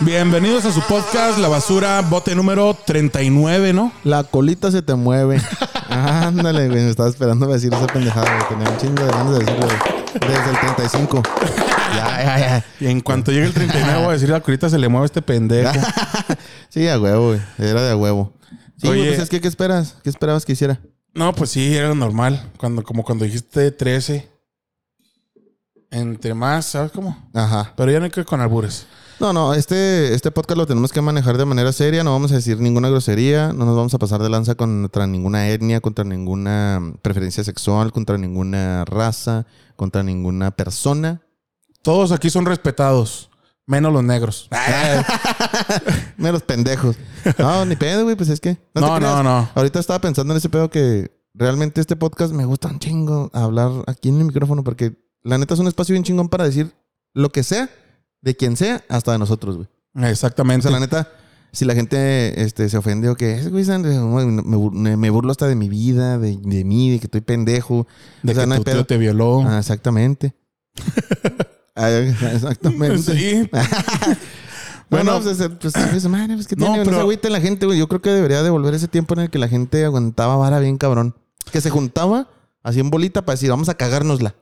Bienvenidos a su podcast La Basura, bote número 39, ¿no? La colita se te mueve. Ándale, güey. Me estaba esperando a decir esa pendejada, güey. Tenía un chingo de ganas de decirlo, güey. Desde el 35. Ya, ya, ya. Y en cuanto llegue el 39 voy a decir la colita se le mueve a este pendejo. Sí, a huevo, güey. Era de huevo. Sí, güey, Oye. pues es que, ¿qué esperas? ¿Qué esperabas que hiciera? No, pues sí, era normal. Cuando, como cuando dijiste 13. Entre más, ¿sabes cómo? Ajá. Pero ya no hay que ir con albures. No, no, este, este podcast lo tenemos que manejar de manera seria. No vamos a decir ninguna grosería. No nos vamos a pasar de lanza contra ninguna etnia, contra ninguna preferencia sexual, contra ninguna raza, contra ninguna persona. Todos aquí son respetados, menos los negros. Menos pendejos. No, ni pedo, güey. Pues es que. No, no, creas. no. Ahorita estaba pensando en ese pedo que realmente este podcast me gusta un chingo hablar aquí en el micrófono porque la neta es un espacio bien chingón para decir lo que sea, de quien sea, hasta de nosotros, güey. O Exactamente. sea, la neta, si la gente este, se ofende o que "Ese güey se- me, bur- me burlo hasta de mi vida, de, de mí, de que estoy pendejo. de o sea, que no tu tío te violó. Ah, exactamente. Exactamente. Sí. Bueno, Bueno, pues, pues, madre, pues, que No, tiene, no, pero- se agüite la gente, güey. Yo creo que debería devolver ese tiempo en el que la gente aguantaba vara bien cabrón. Que se juntaba así en bolita para decir, vamos a cagárnosla.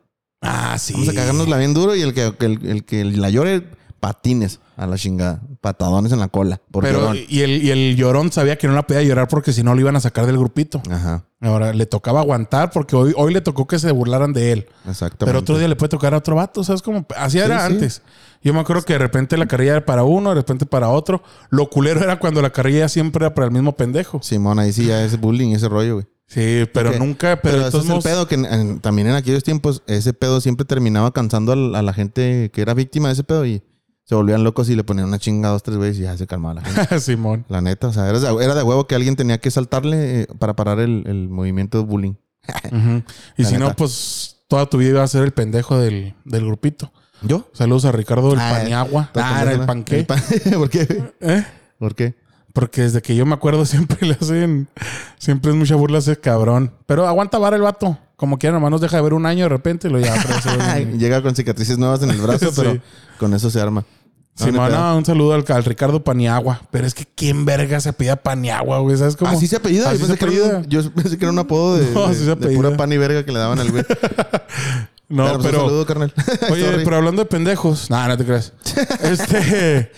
Ah, sí. Vamos a cagárnosla bien duro y el que, el, el que la llore, patines a la chingada. Patadones en la cola. Por Pero, llorón. y el, y el llorón sabía que no la podía llorar porque si no lo iban a sacar del grupito. Ajá, Ahora le tocaba aguantar porque hoy, hoy le tocó que se burlaran de él. exactamente. Pero otro día le puede tocar a otro vato, ¿sabes? Como así era sí. antes. Yo me acuerdo que de repente la carrilla era para uno, de repente para otro. Lo culero era cuando la carrilla siempre era para el mismo pendejo. Simón, ahí sí ya es bullying, ese rollo, güey. Sí, pero nunca, pero, Pero, de ese todos es el pedo que en- también en aquellos tiempos ese pedo siempre terminaba cansando a, la gente que era víctima de ese pedo y se volvían locos y le ponían una chinga dos, tres veces y ya se calmaba la gente. Simón. La neta, o sea, era de, era de huevo que alguien tenía que saltarle eh, para parar el, el movimiento de bullying. Y La si no, pues toda tu vida iba a ser el pendejo del, del grupito. ¿Yo? Saludos a Ricardo del Ah, Paniagua. Ah, era el panqué. El pan- ¿Por qué? ¿Eh? ¿Por qué? Porque desde que yo me acuerdo siempre le hacen, siempre es mucha burla ese cabrón. Pero aguanta vara el vato. Como quiera, nomás nos deja de ver un año de repente y lo pero se ve- Llega con cicatrices nuevas en el brazo, Sí. pero con eso se arma. No, Sí, pedo. un saludo al, al Ricardo Paniagua. Pero es que quién verga se apellida Paniagua, güey. ¿Sabes cómo? Así se apellida. Así yo, se pensé que era un, apellida. yo pensé que era un apodo de, No, de- se de pura pan y verga que le daban al güey. No, Pero, pues, un pero. saludo, carnal. Oye, pero hablando de pendejos. No, no te creas. este.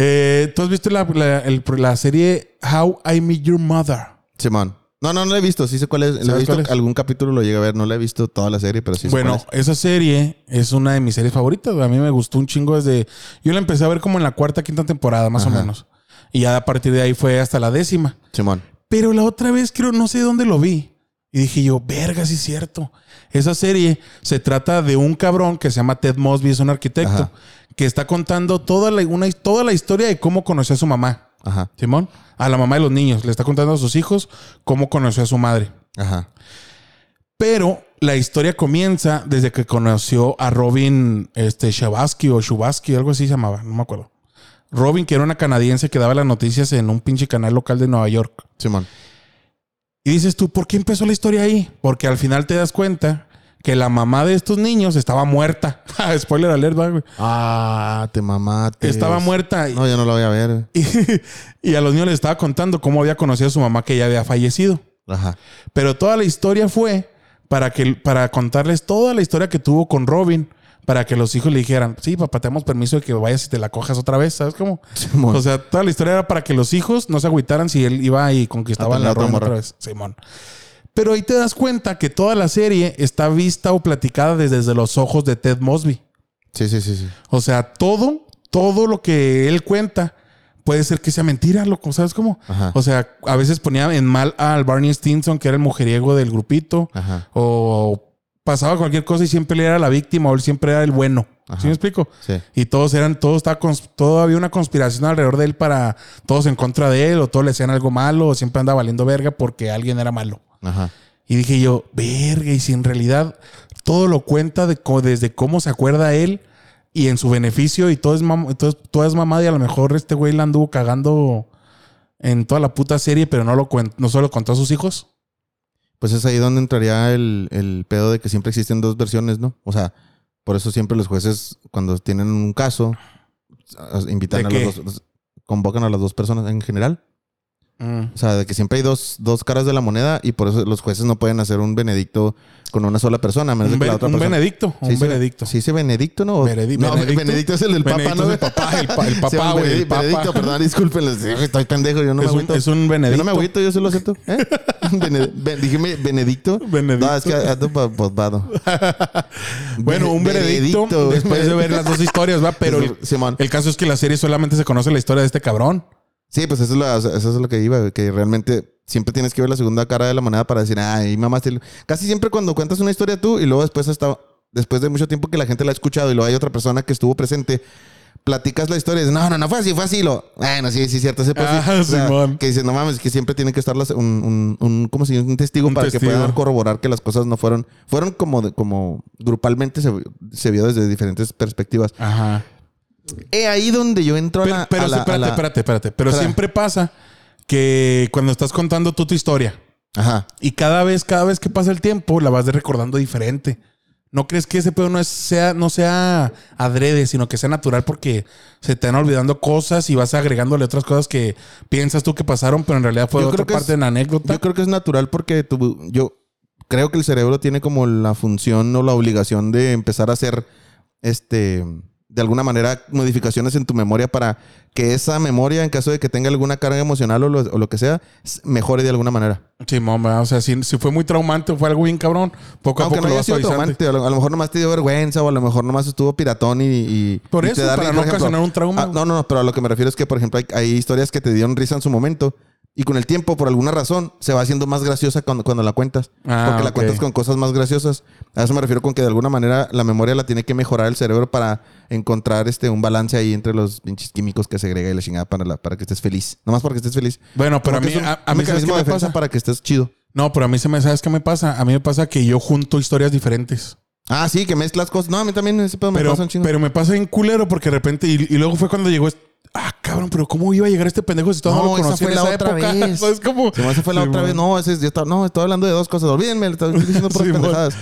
Eh, ¿Tú has visto la, la, el- la serie How I Met Your Mother? Simón. No, no, no la he visto. Sí sé cuál es. Lo he ¿Sabes visto. cuál es? Algún capítulo lo llegué a ver. No la he visto toda la serie, pero sí sé Bueno, cuál esa serie es una de mis series favoritas. A mí me gustó un chingo desde. Yo la empecé a ver como en la cuarta, quinta temporada, más o menos. Y ya a partir de ahí fue hasta la décima. es. Simón. Pero la otra vez creo, no sé dónde lo vi. Y dije yo, verga, sí es cierto. Esa serie se trata de un cabrón que se llama Ted Mosby, es un arquitecto, Ajá. Que está contando toda la, una, toda la historia de cómo conoció a su mamá. Ajá. Simón, a la mamá de los niños. Le está contando a sus hijos cómo conoció a su madre. Ajá. Pero la historia comienza desde que conoció a Robin este, Shabasky o Shubaski, algo así se llamaba, no me acuerdo. Robin, que era una canadiense que daba las noticias en un pinche canal local de Nueva York. Simón. Y dices tú, ¿por qué empezó la historia ahí? Porque al final te das cuenta que la mamá de estos niños estaba muerta. Spoiler alert, ¿va, güey. Ah, te mamaste. Estaba muerta. No, ya no la voy a ver. Y, y a los niños les estaba contando cómo había conocido a su mamá que ya había fallecido. Ajá. Pero toda la historia fue para, que, para contarles toda la historia que tuvo con Robin. Para que los hijos le dijeran, sí, papá, te damos permiso de que vayas y te la cojas otra vez, ¿sabes cómo? Simón. O sea, toda la historia era para que los hijos no se agüitaran si él iba y conquistaba A la Robin otra vez. Simón. Pero ahí te das cuenta que toda la serie está vista o platicada desde, desde los ojos de Ted Mosby. sí, sí, sí, sí. O sea, todo, todo lo que él cuenta puede ser que sea mentira, loco, ¿sabes cómo? Ajá. O sea, a veces ponía en mal al Barney Stinson, que era el mujeriego del grupito, Ajá. o pasaba cualquier cosa y siempre él era la víctima o él siempre era el bueno. Ajá. ¿Sí me explico? Sí. Y todos eran, todo estaba, todo había una conspiración alrededor de él para todos en contra de él, o todos le hacían algo malo, o siempre andaba valiendo verga porque alguien era malo. Ajá. Y dije yo, verga, y si en realidad todo lo cuenta de desde cómo se acuerda él y en su beneficio, y todo es, mam todo, es- todo es mamada, y a lo mejor este güey la anduvo cagando en toda la puta serie, pero no lo no solo contó a sus hijos. Pues es ahí donde entraría el, el pedo de que siempre existen dos versiones, ¿no? O sea, por eso siempre los jueces, cuando tienen un caso, invitan ¿De a los dos, convocan a las dos personas en general. Mm. O sea, de que siempre hay dos, dos caras de la moneda y por eso los jueces no pueden hacer un benedicto con una sola persona, a menos Un, de que la otra un persona. benedicto. Sí, un sí, benedicto. Sí, dice Benedicto, ¿no? Benedi- no, Benedicto. Benedicto es el del Papa, Benedicto ¿no? es el papá, el, pa- el Sí, papá, güey. Benedicto, perdón, discúlpenles. Estoy pendejo, yo no es, me un, agüito. es un Yo benedicto. no me agüito, yo se lo acepto. ¿Eh? Ben- Benedicto. Benedicto. No, es que ando posvado. Bueno, un Bene- veredicto Benedicto. después de ver las dos historias, va. Pero el caso es que la serie solamente se conoce la historia de este cabrón. Sí, pues eso es, lo, eso es lo que iba, que realmente siempre tienes que ver la segunda cara de la moneda para decir, ay, mamá, casi siempre cuando cuentas una historia tú y luego después hasta después de mucho tiempo que la gente la ha escuchado y luego hay otra persona que estuvo presente, platicas la historia y dices, no, no, no fue así, fue así, lo, bueno, sí, sí, cierto, pues, sí". Ah, O sea, que dices, no mames, que siempre tiene que estar las- un, un, un, ¿cómo se llama? Un testigo Un para testigo. que pueda corroborar que las cosas no fueron, fueron como, de- como grupalmente se, se vio desde diferentes perspectivas. Ajá. He ahí donde yo entro a Pero, la... pero a la- a espérate, la- espérate, espérate. Pero Espera. siempre pasa que cuando estás contando tú tu historia Ajá. y cada vez, cada vez que pasa el tiempo, la vas recordando diferente. ¿No crees que ese pedo no, es, sea, no sea adrede, sino que sea natural porque se te van olvidando cosas y vas agregándole otras cosas que piensas tú que pasaron, pero en realidad fue Yo otra parte es- de la anécdota? Yo creo que es natural porque tu- yo creo que el cerebro tiene como la función o la obligación de empezar a hacer este de alguna manera modificaciones en tu memoria para que esa memoria, en caso de que tenga alguna carga emocional o lo, o lo que sea, mejore de alguna manera. Sí, mamá. O sea, si, si fue muy traumante o fue algo bien cabrón, poco a Aunque poco no lo haya vas sido traumante, a lo, a lo mejor nomás te dio vergüenza o a lo mejor nomás estuvo piratón y... y- Por y eso, te da para no ejemplo, ocasionar un trauma. ah, no, no, no, pero a lo que me refiero es que, por ejemplo, hay, hay historias que te dieron risa en su momento y con el tiempo, por alguna razón, se va haciendo más graciosa cuando, cuando la cuentas. Ah, porque la cuentas con cosas más graciosas. A eso me refiero con que de alguna manera la memoria la tiene que mejorar el cerebro para encontrar este un balance ahí entre los pinches químicos que segrega y la chingada para, la- para que estés feliz. Nomás porque estés feliz. Bueno, pero a mí, que un- a, a mí ¿sabes qué mecanismo de me pasa? para que estés chido. No, pero a mí se me, ¿sabes qué me pasa? A mí me pasa que yo junto historias diferentes. Ah, sí, que mezclas cosas. No, a mí también ese pedo me Pero, pasa un chingo. pero me pasa en culero porque de repente, y, y luego fue cuando llegó, este- ah, cabrón, pero ¿cómo iba a llegar este pendejo si todavía no, No, lo esa conocí fue en la esa otra época? vez. ¿Sabes cómo? Se me hace fue la Sí, otra vez. No, ese es- yo estaba, no, estoy hablando de dos cosas. Olvídenme, le estoy diciendo puras Sí, pendejadas.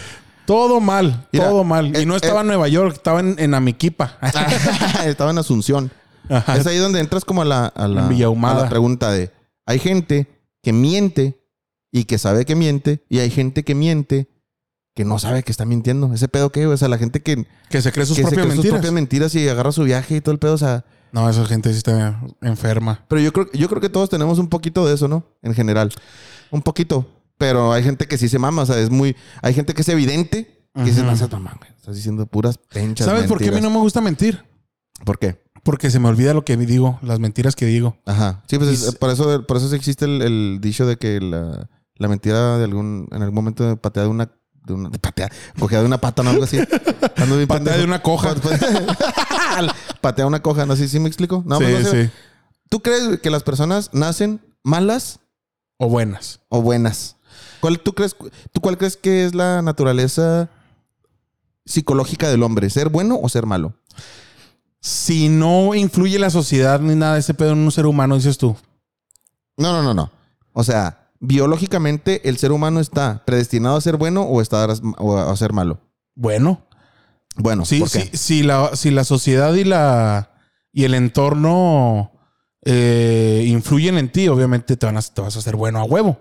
Todo mal, Mira, todo mal. Y eh, no estaba eh. en Nueva York, estaba en, en Amiquipa. estaba en Asunción. Ajá. Es ahí donde entras como a la, a la, a pregunta de... Hay gente que miente y que sabe que miente y hay gente que miente que no sabe que está mintiendo. Ese pedo que, o sea, la gente que, Que se cree sus que se propias cree sus mentiras. propias mentiras y agarra su viaje y todo el pedo, o sea... No, esa gente sí está enferma. Pero yo creo, yo creo que todos tenemos un poquito de eso, ¿no? En general. Un poquito. Pero hay gente que sí se mama, o sea, es muy... Hay gente que es evidente que Ujú. no seas mamá, güey. Estás diciendo puras penchas ¿Sabes por qué a mí mentiras". no me gusta mentir? ¿Por qué? Porque se me olvida lo que digo, las mentiras que digo. Ajá. Sí, pues es- por eso por eso existe el, el dicho de que la, la mentira de algún en algún momento patea de una de una patea, cogea de una pata o algo así. Ando bien Patea pendejo. de una coja. patea una coja, no sé si me explico. No, sí, pues no sé. sí. ¿Tú crees que las personas nacen malas O buenas. o buenas? ¿Cuál tú crees tú cuál crees que es la naturaleza psicológica del hombre? ¿Ser bueno o ser malo? Si no influye la sociedad ni nada de ese pedo en un ser humano, dices tú. No, no, no, no. O sea, biológicamente el ser humano está predestinado a ser bueno o está a, o a ser malo. Bueno, Bueno, sí, ¿por qué? sí, si la, si la sociedad y la y el entorno eh, influyen en ti, obviamente te, van a, te vas a hacer bueno a huevo.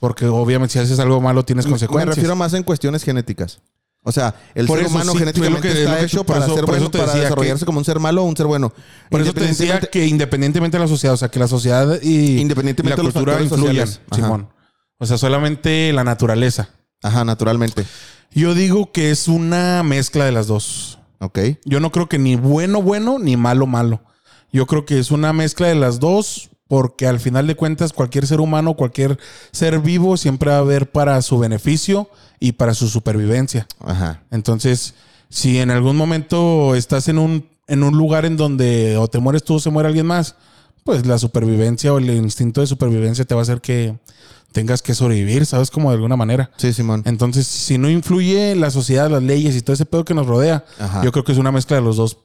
Porque obviamente si haces algo malo tienes Me- Me consecuencias. refiero más en cuestiones genéticas. O sea, el Por ser eso, humano sí, genéticamente que- es está que- hecho para eso- ser bueno, para desarrollarse que- como un ser malo o un ser bueno. Por eso te decía que independientemente de la sociedad, o sea, que la sociedad y, y Independientemente la cultura. Ajá. Simón. O sea, solamente la naturaleza. Ajá, naturalmente. Yo digo que es una mezcla de las dos. Ok. Yo no creo que ni bueno, bueno, ni malo, malo. Yo creo que es una mezcla de las dos, porque al final de cuentas, cualquier ser humano, cualquier ser vivo, siempre va a haber para su beneficio y para su supervivencia. Ajá. Entonces, si en algún momento estás en un, en un lugar en donde o te mueres tú o se muere alguien más, pues la supervivencia o el instinto de supervivencia te va a hacer que tengas que sobrevivir, ¿sabes? Como de alguna manera. Sí, Simón. Entonces, si no influye la sociedad, las leyes y todo ese pedo que nos rodea, Ajá. yo creo que es una mezcla de los dos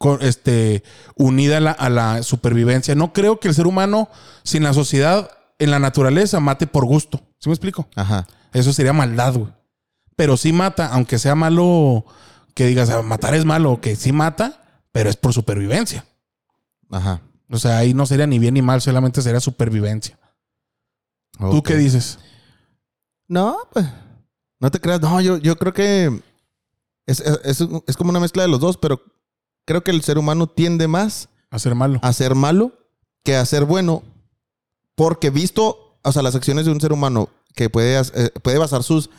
con- este, unida a la, a la supervivencia. No creo que el ser humano sin la sociedad en la naturaleza mate por gusto. ¿Sí me explico? Ajá. Eso sería maldad, güey. Pero sí mata, aunque sea malo que digas, "Ah, matar es malo, que sí mata, pero es por supervivencia. Ajá. O sea, ahí no sería ni bien ni mal, solamente sería supervivencia. ¿Tú qué dices? No, pues. No te creas. No, yo, yo creo que es, es- es- es como una mezcla de los dos, pero creo que el ser humano tiende más Hacer malo. a ser malo que a ser bueno. Porque visto, o sea, las acciones de un ser humano que puede, eh, puede basar sus,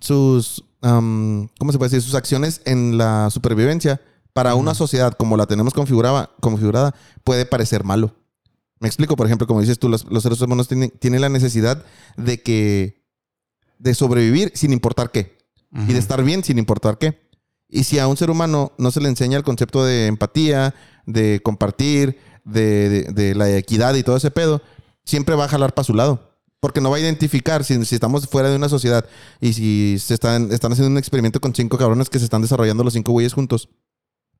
sus, ¿cómo se puede decir? Sus acciones en la supervivencia para una sociedad como la tenemos configurada, configurada puede parecer malo. Me explico, por ejemplo, como dices tú, los, los seres humanos tienen, tienen la necesidad de que, de sobrevivir sin importar qué y de estar bien sin importar qué. Y si a un ser humano no se le enseña el concepto de empatía, de compartir, de, de- de la equidad y todo ese pedo, siempre va a jalar para su lado. Porque no va a identificar si, si estamos fuera de una sociedad y si se están, están haciendo un experimento con cinco cabrones que se están desarrollando los cinco güeyes juntos.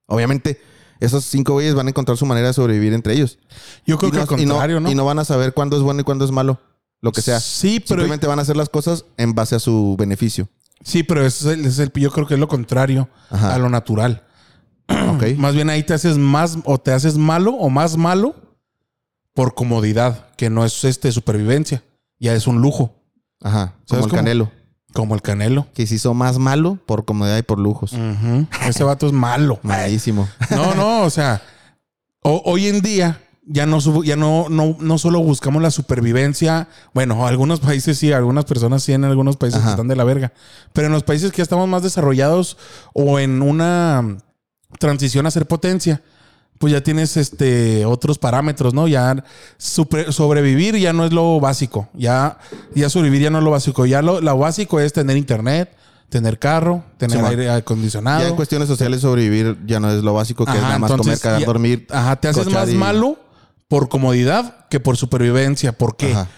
Obviamente, esos cinco güeyes van a encontrar su manera de sobrevivir entre ellos. Yo creo y, que no, al y no- contrario, ¿no? y no van a saber cuándo es bueno y cuándo es malo. Lo que sea. Sí, pero, Simplemente van a hacer las cosas en base a su beneficio. Sí, pero ese es el, es el- yo creo que es lo contrario Ajá. a lo natural. Ok. Más bien ahí te haces más o te haces malo o más malo por comodidad, que no es este supervivencia, ya es un lujo, Ajá. Como ¿Sabes el cómo? Canelo. como el canelo. Que se hizo más malo por comodidad y por lujos. Ese vato es malo. Malísimo. No, no, o sea, ho- hoy en día ya no subo- ya no, no, no solo buscamos la supervivencia. Bueno, algunos países sí, algunas personas sí, en algunos países Ajá. están de la verga. Pero en los países que ya estamos más desarrollados o en una transición a ser potencia, pues ya tienes este otros parámetros, ¿no? Ya super- sobrevivir ya no es lo básico. Ya, ya sobrevivir ya no es lo básico. Ya lo, lo básico es tener internet, tener carro, tener Sí, aire acondicionado. Ya en cuestiones sociales sobrevivir ya no es lo básico que es nada más entonces, comer, cagar, ya- dormir. Ajá, te haces más y- malo por comodidad que por supervivencia. ¿Por qué? Ajá.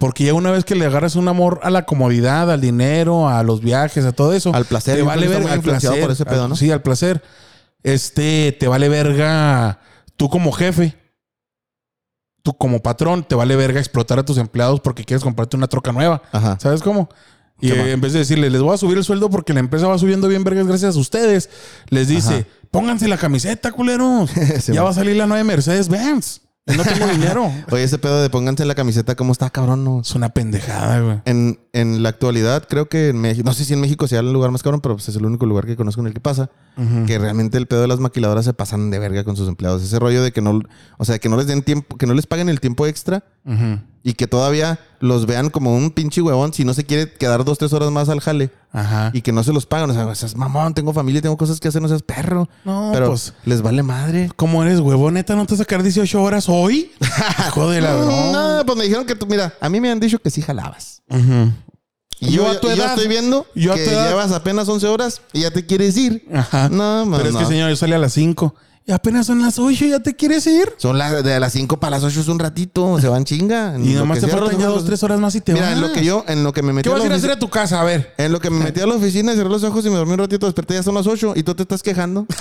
Porque ya una vez que le agarras un amor a la comodidad, al dinero, a los viajes, a todo eso, Al placer, te vale verga al placer, por ese pedo. Sí, al placer. Este, te vale verga tú como jefe, tú como patrón, te vale verga explotar a tus empleados porque quieres comprarte una troca nueva. Ajá. ¿Sabes cómo? Y eh, en vez de decirle, les voy a subir el sueldo porque la empresa va subiendo bien vergas gracias a ustedes, les dice, Ajá. pónganse la camiseta, culeros. Ya va a salir la nueva Mercedes Benz. Y no tengo dinero. Oye, ese pedo de pónganse la camiseta, ¿cómo está, cabrón? No. Es una pendejada, güey. En, en la actualidad, creo que en México, no sé si en México sea el lugar más cabrón, pero pues es el único lugar que conozco en el que pasa, que realmente el pedo de las maquiladoras se pasan de verga con sus empleados. Ese rollo de que no, o sea, que no les den tiempo, que no les paguen el tiempo extra Ujú. Y que todavía los vean como un pinche huevón si no se quiere quedar dos, tres horas más al jale Ajá. y que no se los pagan. O sea, seas mamón, tengo familia, tengo cosas que hacer, no seas perro. No, pero pues, les vale madre. ¿cómo eres, huevo? ¿Neta no te vas a sacar 18 horas hoy? Joder, la No, no. pues me dijeron que tú, mira, a mí me han dicho que sí jalabas. Ujú. Y Yo yo, a tu yo edad- estoy viendo yo a que tu edad- llevas apenas 11 horas y ya te quieres ir. Ajá. No, man, Pero es que, señor, yo salí a las 5. Y apenas son las 8, ¿ya te quieres ir? Son las de las 5 para las 8 es un ratito, se van chinga. Y lo nomás te faltan ya ojos. dos, tres horas más y te Mira, vas. en lo que yo, en lo que me metí ¿Qué a vas a ir a hacer a tu casa? A ver. En lo que me metí a la oficina cerré los ojos y me dormí un ratito, desperté, ya son las 8 y tú te estás quejando.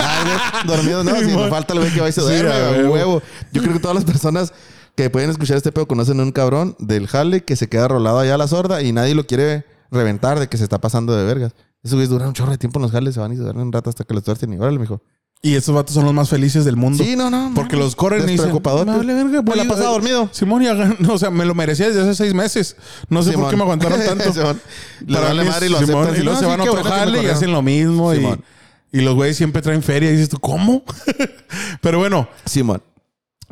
Güey, dormido, no, si me falta güey que va y se Sí, duerme, a a huevo. Yo creo que todas las personas que pueden escuchar este pedo conocen a un cabrón del jale que se queda rolado allá a la sorda y nadie lo quiere reventar de que se está pasando de vergas. Esos güeyes duran un chorro de tiempo en los jales, se van y se duermen un rato hasta que los tuercen y órale, mijo. Y estos vatos son los más felices del mundo. Sí, no, no. Porque los corren y dicen. "Me vale verga, Me la a- pasaba dormido. Simón, y hagan- no, o sea, me lo merecía desde hace seis meses. No sé por qué me aguantaron tanto. Simón. Le Para vale mí madre y es- lo Simón, aceptan. y luego No, se van a otro jale y hacen lo mismo. Y, los güeyes siempre traen feria. Y dices tú, ¿cómo? Pero bueno, Simón.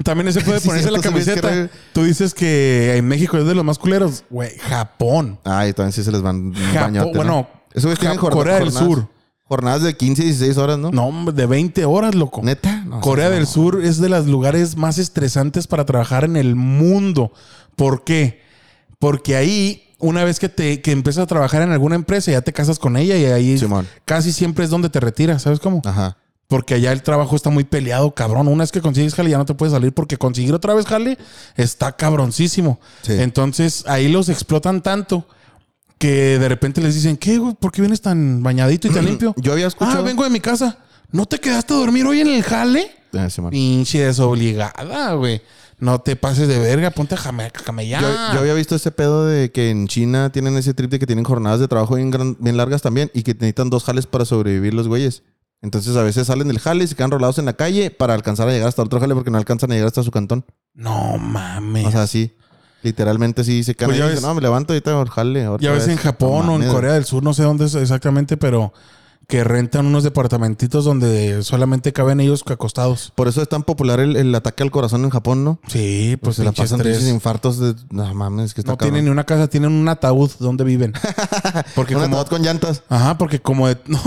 también se puede Sí, ponerse la cierto, ¿sabes qué, camiseta. Tú dices que en México es de los más culeros. Güey, Japón. Ay, también sí se les van Japón. bañote, ¿no? Bueno, Ja- jorna- Corea del Sur. Jornadas de 15 y 16 horas, ¿no? No, hombre, de 20 horas, loco. ¿Neta? No, Corea sí, del no. Sur es de los lugares más estresantes para trabajar en el mundo. ¿Por qué? Porque ahí, una vez que te que empiezas a trabajar en alguna empresa, ya te casas con ella y ahí Simón. casi siempre es donde te retiras, ¿sabes cómo? Ajá. Porque allá el trabajo está muy peleado, cabrón. Una vez que consigues jale ya no te puedes salir porque conseguir otra vez jale está cabroncísimo. Sí. Entonces ahí los explotan tanto que de repente les dicen, ¿qué, güey? ¿Por qué vienes tan bañadito y tan limpio? Yo había escuchado. Ah, vengo de mi casa. ¿No te quedaste a dormir hoy en el jale? Ah, Simón. Pinche desobligada, güey. No te pases de verga, ponte a jame- camellar. Yo, yo había visto ese pedo de que en China tienen ese trip de que tienen jornadas de trabajo bien, gran- bien largas también y que necesitan dos jales para sobrevivir los güeyes. Entonces a veces salen del jale y se quedan rolados en la calle para alcanzar a llegar hasta otro jale porque no alcanzan a llegar hasta su cantón. No mames. O sea, sí. Literalmente sí se quedan Pues no, me levanto ahorita al jale. ya ves vez". en Japón No o en. Corea del Sur, no sé dónde es exactamente, pero que rentan unos departamentitos donde solamente caben ellos acostados. Por eso es tan popular el, el ataque al corazón en Japón, ¿no? Sí, Pues pues se la pasan tres. infartos de... No mames, que está No cabrón. tienen ni una casa, tienen un ataúd donde viven. Porque Un como, ataúd con llantas. ajá, porque como de- no,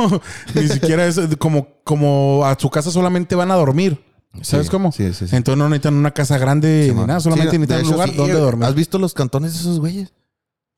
ni siquiera es como, como a su casa solamente van a dormir. ¿Sabes Sí, cómo? sí, sí, sí. Entonces no necesitan una casa grande ni nada, solamente necesitan un lugar donde güey. dormir. ¿Has visto los cantones de esos güeyes?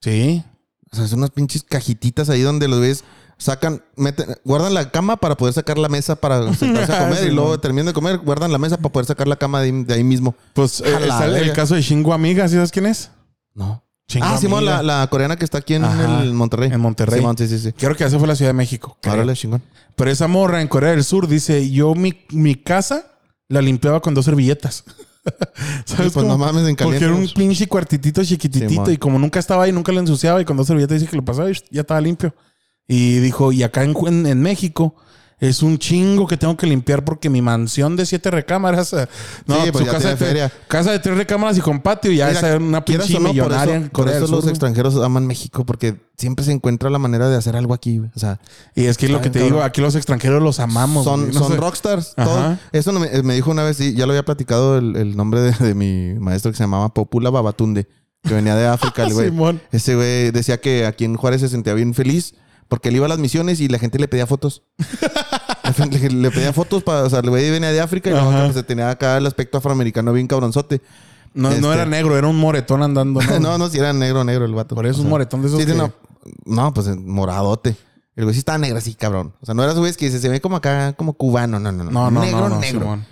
Sí. O sea, son unas pinches cajititas ahí donde los güeyes sacan, meten, guardan la cama para poder sacar la mesa para sentarse a comer y luego terminan de comer, guardan la mesa para poder sacar la cama de ahí, de ahí mismo. Pues eh, el, caso de Shingo Amiga, ¿sí sabes quién es? No. Shingo Ah, Simón, la, la coreana que está aquí en Ajá, el Monterrey. en Monterrey. Simón, sí, sí, sí. Creo que esa fue la Ciudad de México. Órale, chingón. Pero esa morra en Corea del Sur dice, yo mi, mi casa la limpiaba con dos servilletas. ¿Sabes pues no mames, en Porque caliente. era un pinche cuartitito chiquititito y como nunca estaba ahí, nunca lo ensuciaba y con dos servilletas dice que lo pasaba y ya estaba limpio. Y dijo, y acá en, en- en México es un chingo que tengo que limpiar porque mi mansión de siete recámaras, eh, no, Sí, pues su ya casa, de, feria. casa de tres recámaras y con patio, ya Mira, era una pinche no, por millonaria eso, por eso los extranjeros aman México porque siempre se encuentra la manera de hacer algo aquí. O sea, Y es que es lo que te digo, aquí los extranjeros los amamos. son. No son rockstars. Todo. Eso no me, me dijo una vez, sí, ya lo había platicado el, el nombre de, de mi maestro que se llamaba Popula Babatunde, que venía de África, el güey. Ese güey decía que aquí en Juárez se sentía bien feliz porque él iba a las misiones y la gente le pedía fotos. Le, le pedía fotos para, o sea, el güey venía de África y Ajá. pues, se tenía acá el aspecto afroamericano bien cabronzote. No, no Este- era negro, era un moretón andando. No, No, no, si era negro, negro el vato. Por eso O un sea, moretón de esos Sí, sí, que- no, no, pues moradote. El güey sí estaba negro así, cabrón. O sea, no era su güey que se ve como acá, como cubano. No, no, no. No, no, negro, no, no, negro. Simón.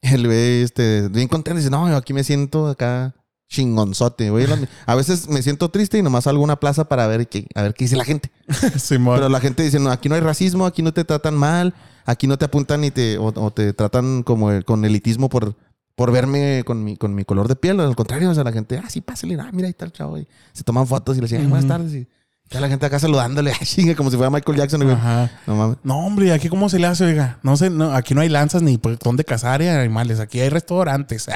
El güey, este, bien contento. Dice, no, yo aquí me siento acá chingonzote. Güey. A veces me siento triste y nomás salgo a una plaza para ver qué, a ver qué dice la gente. Simón. Pero la gente dice, no, aquí no hay racismo, aquí no te tratan mal, aquí no te apuntan ni te, o, o te tratan como el- con elitismo por, por verme con mi, con mi color de piel. Al contrario, o sea, la gente, ah, sí, pásale, ah, mira, ahí está el chavo. Y se toman fotos y le decían, "Ay, buenas tardes. Y ya la gente acá saludándole, "Ay, chinga, como si fuera Michael Jackson. güey. Ajá. No mames. No, hombre, aquí cómo se le hace, oiga. No sé, no, aquí no hay lanzas ni por dónde cazar eh, animales. Aquí hay restaurantes.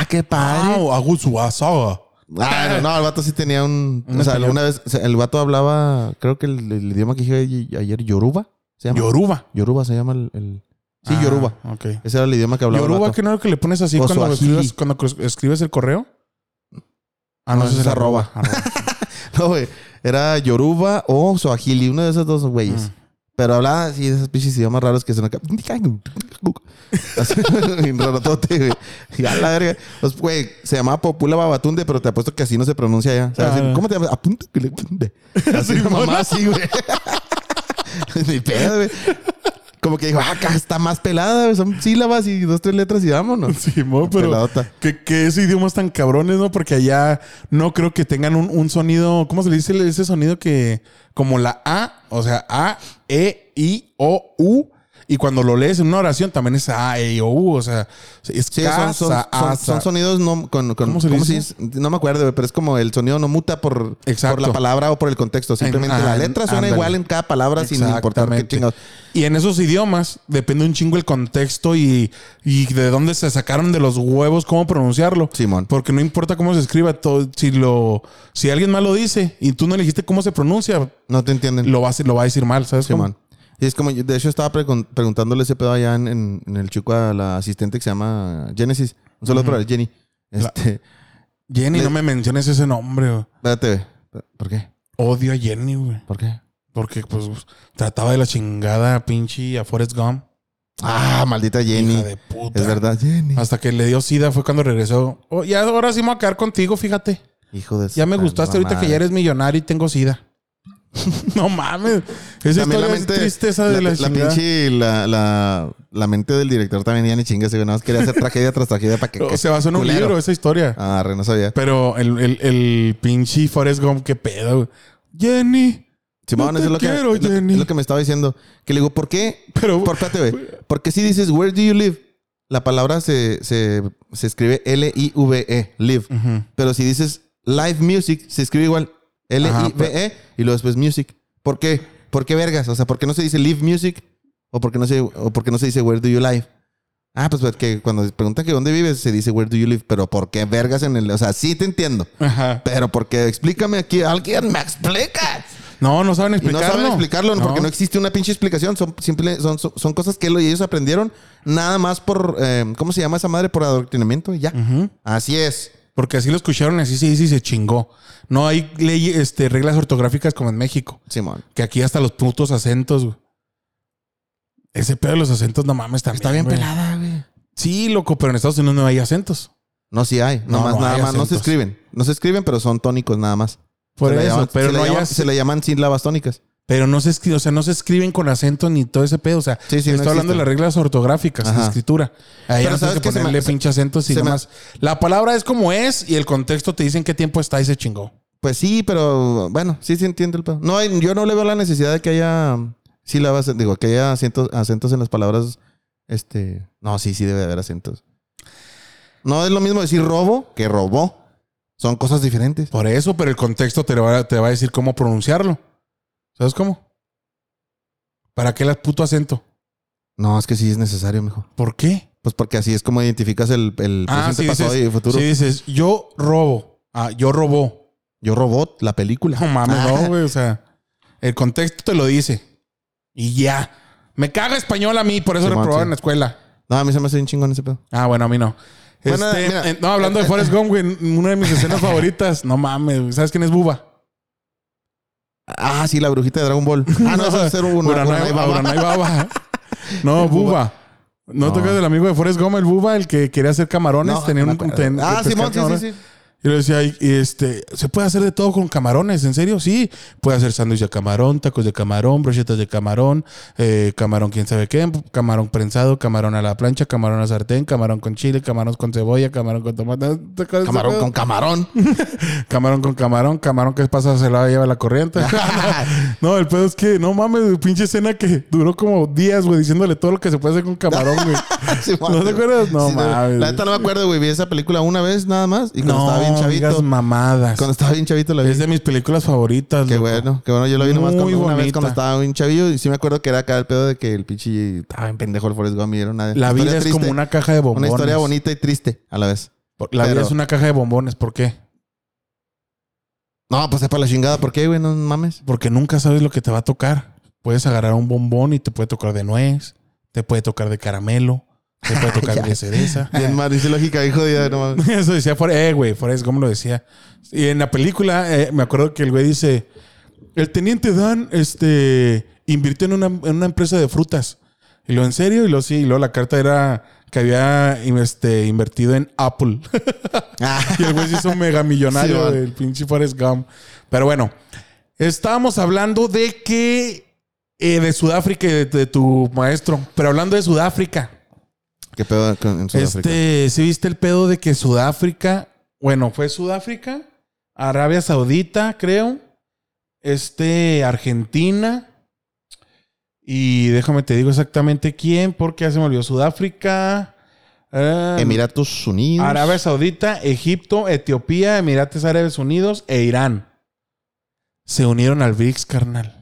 ah, qué padre. Ah, hago su asada. Ah, no, no, el vato sí tenía un. O sea, alguna vez el vato hablaba, creo que el, el idioma que dije ayer- Yoruba. ¿Se llama? Yoruba. Yoruba se llama el. el- sí, Ah, Yoruba. Ok. Ese era el idioma que hablaba. el Yoruba, vato. ¿qué no es lo que le pones así cuando escribes, cuando cru- escribes el correo? Ah, no, No, ese es ese es arroba. arroba. No, güey. Era Yoruba o Swahili, uno de esos dos güeyes. Mm. Pero hablaba así de esos pinches idiomas raros que son acá. Así, bien rarotote, güey. Y a la verga. Pues, güey, se llamaba Popula Babatunde, pero te apuesto que así no se pronuncia ya. O sea, así, Ah. ¿Cómo te llamas? Apunte. que le- Así, Sí, mamá, así, güey. Ni pedo, güey. Como que dijo, ah, acá está más pelada. Son sílabas y dos, tres letras y vámonos. Simón, pero Peladota. que, que ese idioma es tan cabrones, ¿no? Porque allá no creo que tengan un, un sonido, ¿cómo se le dice ese sonido que como la A, o sea, A, E, I, O, U, y cuando lo lees en una oración también es A, E, O, U, o sea, es Sí, casa, son, son, son- sonidos no con, con- ¿Cómo se dice? Exacto. por la palabra o por el contexto. Simplemente En- la ah, letra suena ándale. igual en cada palabra sin importar qué chingados. Y en esos idiomas depende un chingo el contexto y, y de dónde se sacaron de los huevos cómo pronunciarlo. Simón. Porque no importa cómo se escriba, todo, si lo si alguien más lo dice y tú no elegiste cómo se pronuncia, No te entienden. lo va a, lo va a decir mal, ¿sabes? cómo? Y es como, yo, de hecho, estaba pregun- preguntándole ese pedo allá en, en- en el chico a la asistente que se llama Genesis. Un saludo Ujú. para Jenny. La- Este, Jenny, Le- no me menciones ese nombre. güey. espérate. ¿Por qué? Odio a Jenny, güey. ¿Por qué? Porque, pues, trataba de la chingada pinche a Forrest Gump. Ah, maldita Jenny. Hija de puta. Es verdad, Jenny. Hasta que le dio sida fue cuando regresó. Oh, y ahora sí me voy a quedar contigo, fíjate. Hijo de Ya me gustaste ahorita que ya eres millonario y tengo sida. no mames. Esa También historia es tristeza de la, la, chingada. pinche, la, la, la mente del director también ya ni chingas. Nada más quería hacer tragedia tras tragedia para que... O Se basó en un libro esa historia. Ah, re, no sabía. Pero el, el, el pinche Forrest Gump, qué pedo. Jenny. Simón, No eso te es lo, que, quiero, lo- Jenny. es lo que me estaba diciendo. Que le digo, ¿por qué? Pero Por, espérate, güey. Porque si dices, where do you live? La palabra se, se, se escribe L-I-V-E, live. Ujú. Pero si dices live music, se escribe igual L-I-V-E y luego después music. ¿Por qué? ¿Por qué vergas? O sea, ¿por qué no se dice live music? ¿O por qué no se, o por qué no se dice where do you live? Ah, pues porque cuando preguntan que dónde vives, se dice where do you live. Pero ¿por qué vergas en el...? O sea, sí te entiendo. Ajá. Pero porque explícame aquí. Alguien me explica. No, no saben Y no explicarlo. saben explicarlo porque no existe una pinche explicación. Son, simple, son, son, son cosas que ellos aprendieron nada más por... eh, ¿Cómo se llama esa madre? Por adoctrinamiento y ya. Así es. Porque así lo escucharon, así se dice y se chingó. No hay ley, este, reglas ortográficas como en México. Simón. Que aquí hasta los putos acentos, güey. Ese pedo de los acentos, no mames, también. Está bien güey. pelada, güey. Sí, loco, pero en Estados Unidos no hay acentos. No, sí hay. No, Nomás no nada más. No se escriben. No se escriben, pero son tónicos nada más. Por Se le eso, llaman- pero se le no hay llaman- Se le llaman sílabas tónicas. Pero no se escribe, o sea, no se escriben con acento ni todo ese pedo. O sea, Sí, sí, no estoy hablando de las reglas ortográficas Ajá. de escritura. Ahí Pero no ¿sabes que me- ponerle se- pinche acentos y me- demás. La palabra es como es y el contexto te dice en qué tiempo está y se chingó. Pues sí, pero bueno, sí se entiende el pedo. No, yo no le veo la necesidad de que haya sílabas, digo, que haya acentos, acentos en las palabras. Este. No, sí, sí debe de haber acentos. No es lo mismo decir robo que robó. Son cosas diferentes. Por eso, pero el contexto te va, te va a decir cómo pronunciarlo. ¿Sabes cómo? ¿Para qué el puto acento? No, es que sí es necesario, mijo. ¿Por qué? Pues porque así es como identificas el, el Ah, presente, sí pasado dices, y el futuro. Si dices, yo robo. Ah, yo robó. Yo robot, la película. No mames, Ah, no, güey. O sea, el contexto te lo dice. Y ya. Me caga español a mí, por eso Simón, reprobaba sí. en la escuela. No, a mí se me hace bien chingón ese pedo. Ah, bueno, a mí no. Bueno, Este, mira. no, hablando de Forrest Gump, güey, una de mis escenas favoritas. No mames. ¿sabes quién es Buba? Ah, sí, la brujita de Dragon Ball. Ah, no, eso es uno. Uranai- Uranai Baba. No, Buba. ¿No, No. tocas del amigo de Forrest Gump, el Buba, el que quería hacer camarones? No, tenía un, ten- Ah, Simón, sí, sí, sí. Y le decía, y este, ¿se puede hacer de todo con camarones? ¿En serio? Sí. Puede hacer sándwich de camarón, tacos de camarón, brochetas de camarón, eh, camarón quién sabe qué, camarón prensado, camarón a la plancha, camarón a sartén, camarón con chile, camarón con cebolla, camarón con tomate. ¿te acuerdas de ese Camarón con camarón. Camarón con camarón, camarón que pasa se la lleva la corriente. no, el pedo es que, no mames, pinche escena que duró como días, güey, diciéndole todo lo que se puede hacer con camarón, güey. ¿No te acuerdas? No Sí, mames. La neta no me acuerdo, güey. Vi esa película una vez nada más. Y cuando no, estaba bien chavito. mamadas. Cuando estaba bien chavito la vi. Es de mis películas favoritas. Qué loco. bueno, qué bueno. Yo lo vi nomás cuando, una vez cuando estaba bien chavillo. Y sí me acuerdo que era acá el pedo de que el pinche estaba en pendejo el Forrest Gump y era una La vida es triste. como una caja de bombones. Una historia bonita y triste a la vez. La vida es una caja de bombones. ¿Por qué? No, pues sepa la chingada. ¿Por qué, güey? No mames. Porque nunca sabes lo que te va a tocar. Puedes agarrar un bombón y te puede tocar de nuez, te puede tocar de caramelo, te puede tocar de cereza. Bien lógica, hijo de... No. Eso decía Forrest, eh, güey, Forrest Gump lo decía. Y en la película, eh, me acuerdo que el güey dice: El teniente Dan, este, invirtió en una, en una empresa de frutas. Y lo en serio, y lo sí, y luego la carta era que había este, invertido en Apple. Ah, y el güey se hizo mega millonario Sí, del pinche Forrest Gump. Pero bueno, estábamos hablando de que. eh, de Sudáfrica y de, de tu maestro. Pero hablando de Sudáfrica. ¿Qué pedo con- en Sudáfrica? Este, ¿sí viste el pedo de que Sudáfrica, bueno, fue Sudáfrica, Arabia Saudita, creo, este, Argentina, y déjame te digo exactamente quién, porque ya se me olvidó, Sudáfrica, eh, Emiratos Unidos. Arabia Saudita, Egipto, Etiopía, Emiratos Árabes Unidos e Irán. Se unieron al BRICS, carnal.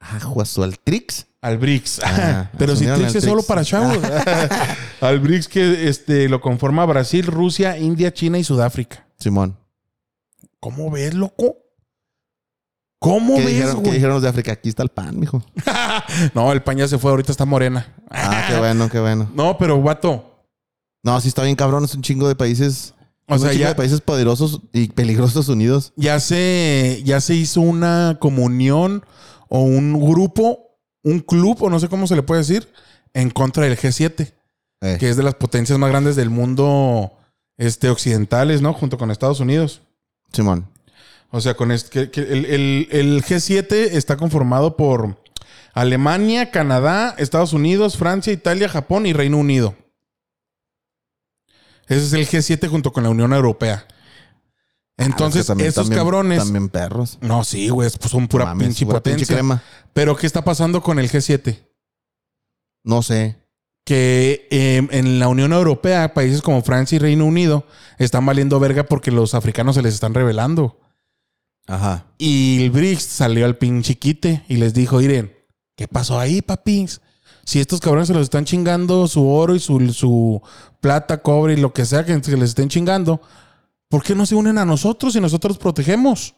Ah, Juazo al Trix. Al BRICS. Ah, Pero si al es solo para chavos. al BRICS que este, lo conforma Brasil, Rusia, India, China y Sudáfrica. Simón. ¿Cómo ves, loco? ¿Cómo ¿Qué ves, dijeron, ¿Qué güey? dijeron los de África? Aquí está el pan, mijo. no, el pan ya se fue, ahorita está morena. Ah, qué bueno, qué bueno. No, pero vato. No, sí está bien cabrón. Es un chingo de países. O un chingo ya, de países poderosos y peligrosos unidos. ya se, ya se hizo una comunión o un grupo, un club, o no sé cómo se le puede decir, en contra del G7, Eh, que es de las potencias más grandes del mundo este, occidentales, ¿no? Junto con Estados Unidos. Simón. O sea, con este, que, que el, el- el G7 está conformado por Alemania, Canadá, Estados Unidos, Francia, Italia, Japón y Reino Unido. Ese es el G7 junto con la Unión Europea. Entonces, Ah, es que también- esos también- cabrones. También perros. No, sí, güey, pues son pura Mames, pinche pura pinche potencia. crema. Pero, ¿qué está pasando con el G7? No sé. Que eh, en la Unión Europea, países como Francia y Reino Unido están valiendo verga porque los africanos se les están revelando. Ajá. Y el BRICS salió al pinche quite y les dijo, miren, ¿qué pasó ahí, papis? Si estos cabrones se los están chingando su oro y su, su plata, cobre y lo que sea que se les estén chingando, ¿por qué no se unen a nosotros y nosotros protegemos?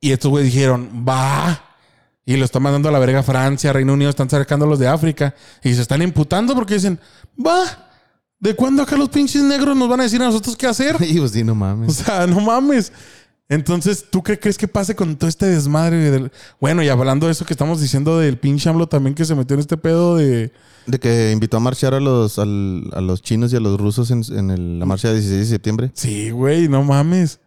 Y estos güeyes dijeron, va. Y lo están mandando a la verga Francia, Reino Unido, están sacando los de África. Y se están imputando porque dicen, va. ¿De cuándo acá los pinches negros nos van a decir a nosotros qué hacer? Y pues sí, no O mames. sea, no mames. Entonces, ¿tú qué crees que pase con todo este desmadre? del- Bueno, y hablando de eso que estamos diciendo del pinche AMLO también que se metió en este pedo de... De que invitó a marchar a los, al- a los chinos y a los rusos en, en el- la marcha del 16 de septiembre. Sí, güey, no mames.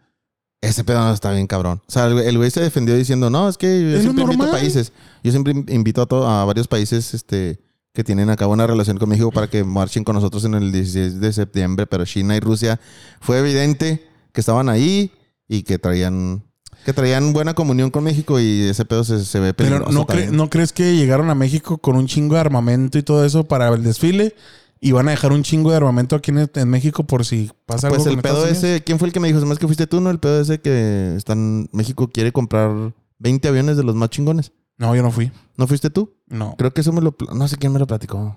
Ese pedo no está bien cabrón. O sea, el güey- se defendió diciendo, no, es que yo Es siempre invito a normal. países. Yo siempre invito a, a varios países este, que tienen acá una relación con México para que marchen con nosotros en el 16 de septiembre. Pero China y Rusia fue evidente que estaban ahí y que traían que traían buena comunión con México y ese pedo se, se ve Pero peligroso ¿no, cre-. ¿no crees que llegaron a México con un chingo de armamento y todo eso para el desfile? Y van a dejar un chingo de armamento aquí en, en México por si pasa algo Pues el pedo Estados Unidos? ese, ¿quién fue el que me dijo? Más que fuiste tú, ¿no? El pedo ese que están, México quiere comprar 20 aviones de los más chingones. No, yo no fui. ¿No fuiste tú? No. Creo que eso me lo, no sé quién me lo platicó.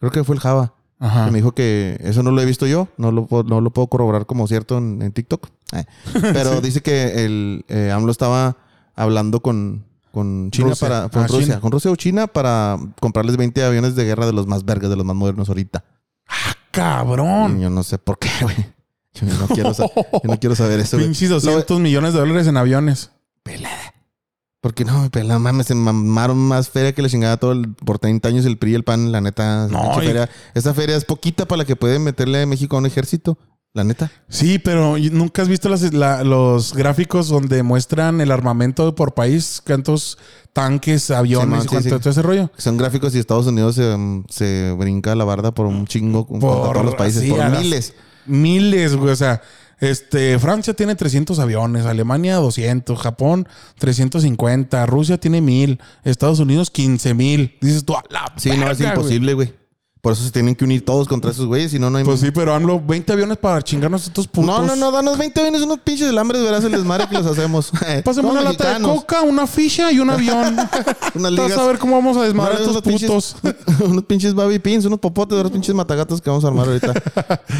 Creo que fue el Java. Ajá. Que me dijo que eso no lo he visto yo, no lo, puedo- no lo puedo corroborar como cierto en, en TikTok. Eh. Pero dice que el eh, AMLO estaba hablando con, con China Rusia. para. Con Ah, Rusia. China. Con Rusia o China para comprarles 20 aviones de guerra de los más vergas, de los más modernos ahorita. Cabrón. Y yo no sé por qué, güey. Yo no quiero, sa- yo no quiero saber eso, güey. Pinches Lo- 200 millones de dólares en aviones. Porque no, me pela, mames, se mamaron más feria que le chingaba todo el, por 30 años el PRI y el PAN, la neta. No, y- feria, esa feria es poquita para la que puede meterle a México a un ejército, la neta. Sí, pero ¿y ¿nunca has visto las- la- los gráficos donde muestran el armamento por país? ¿Cuántos tanques, aviones, sí, todo ese rollo? Son gráficos y Estados Unidos se, mm, se brinca la barda por un chingo Por- todos los países, por miles. Miles, güey. O sea, este, Francia tiene 300 aviones, Alemania 200, Japón 350, Rusia tiene 1000, Estados Unidos 15 mil. Dices tú, a la Sí, no, es verga, güey". imposible, güey. Por eso se tienen que unir todos contra esos güeyes, si no, no hay... Pues sí, pero AMLO, 20 aviones para chingarnos estos putos. no, no, no, danos 20 aviones, unos pinches del hambre, verás el desmadre que los hacemos. Pásame una lata de coca, una ficha y un avión. Unas Vas ligas. a ver cómo vamos a desmadrar a estos putos. pinches, unos pinches baby pins, unos popotes, unos pinches matagatos que vamos a armar ahorita.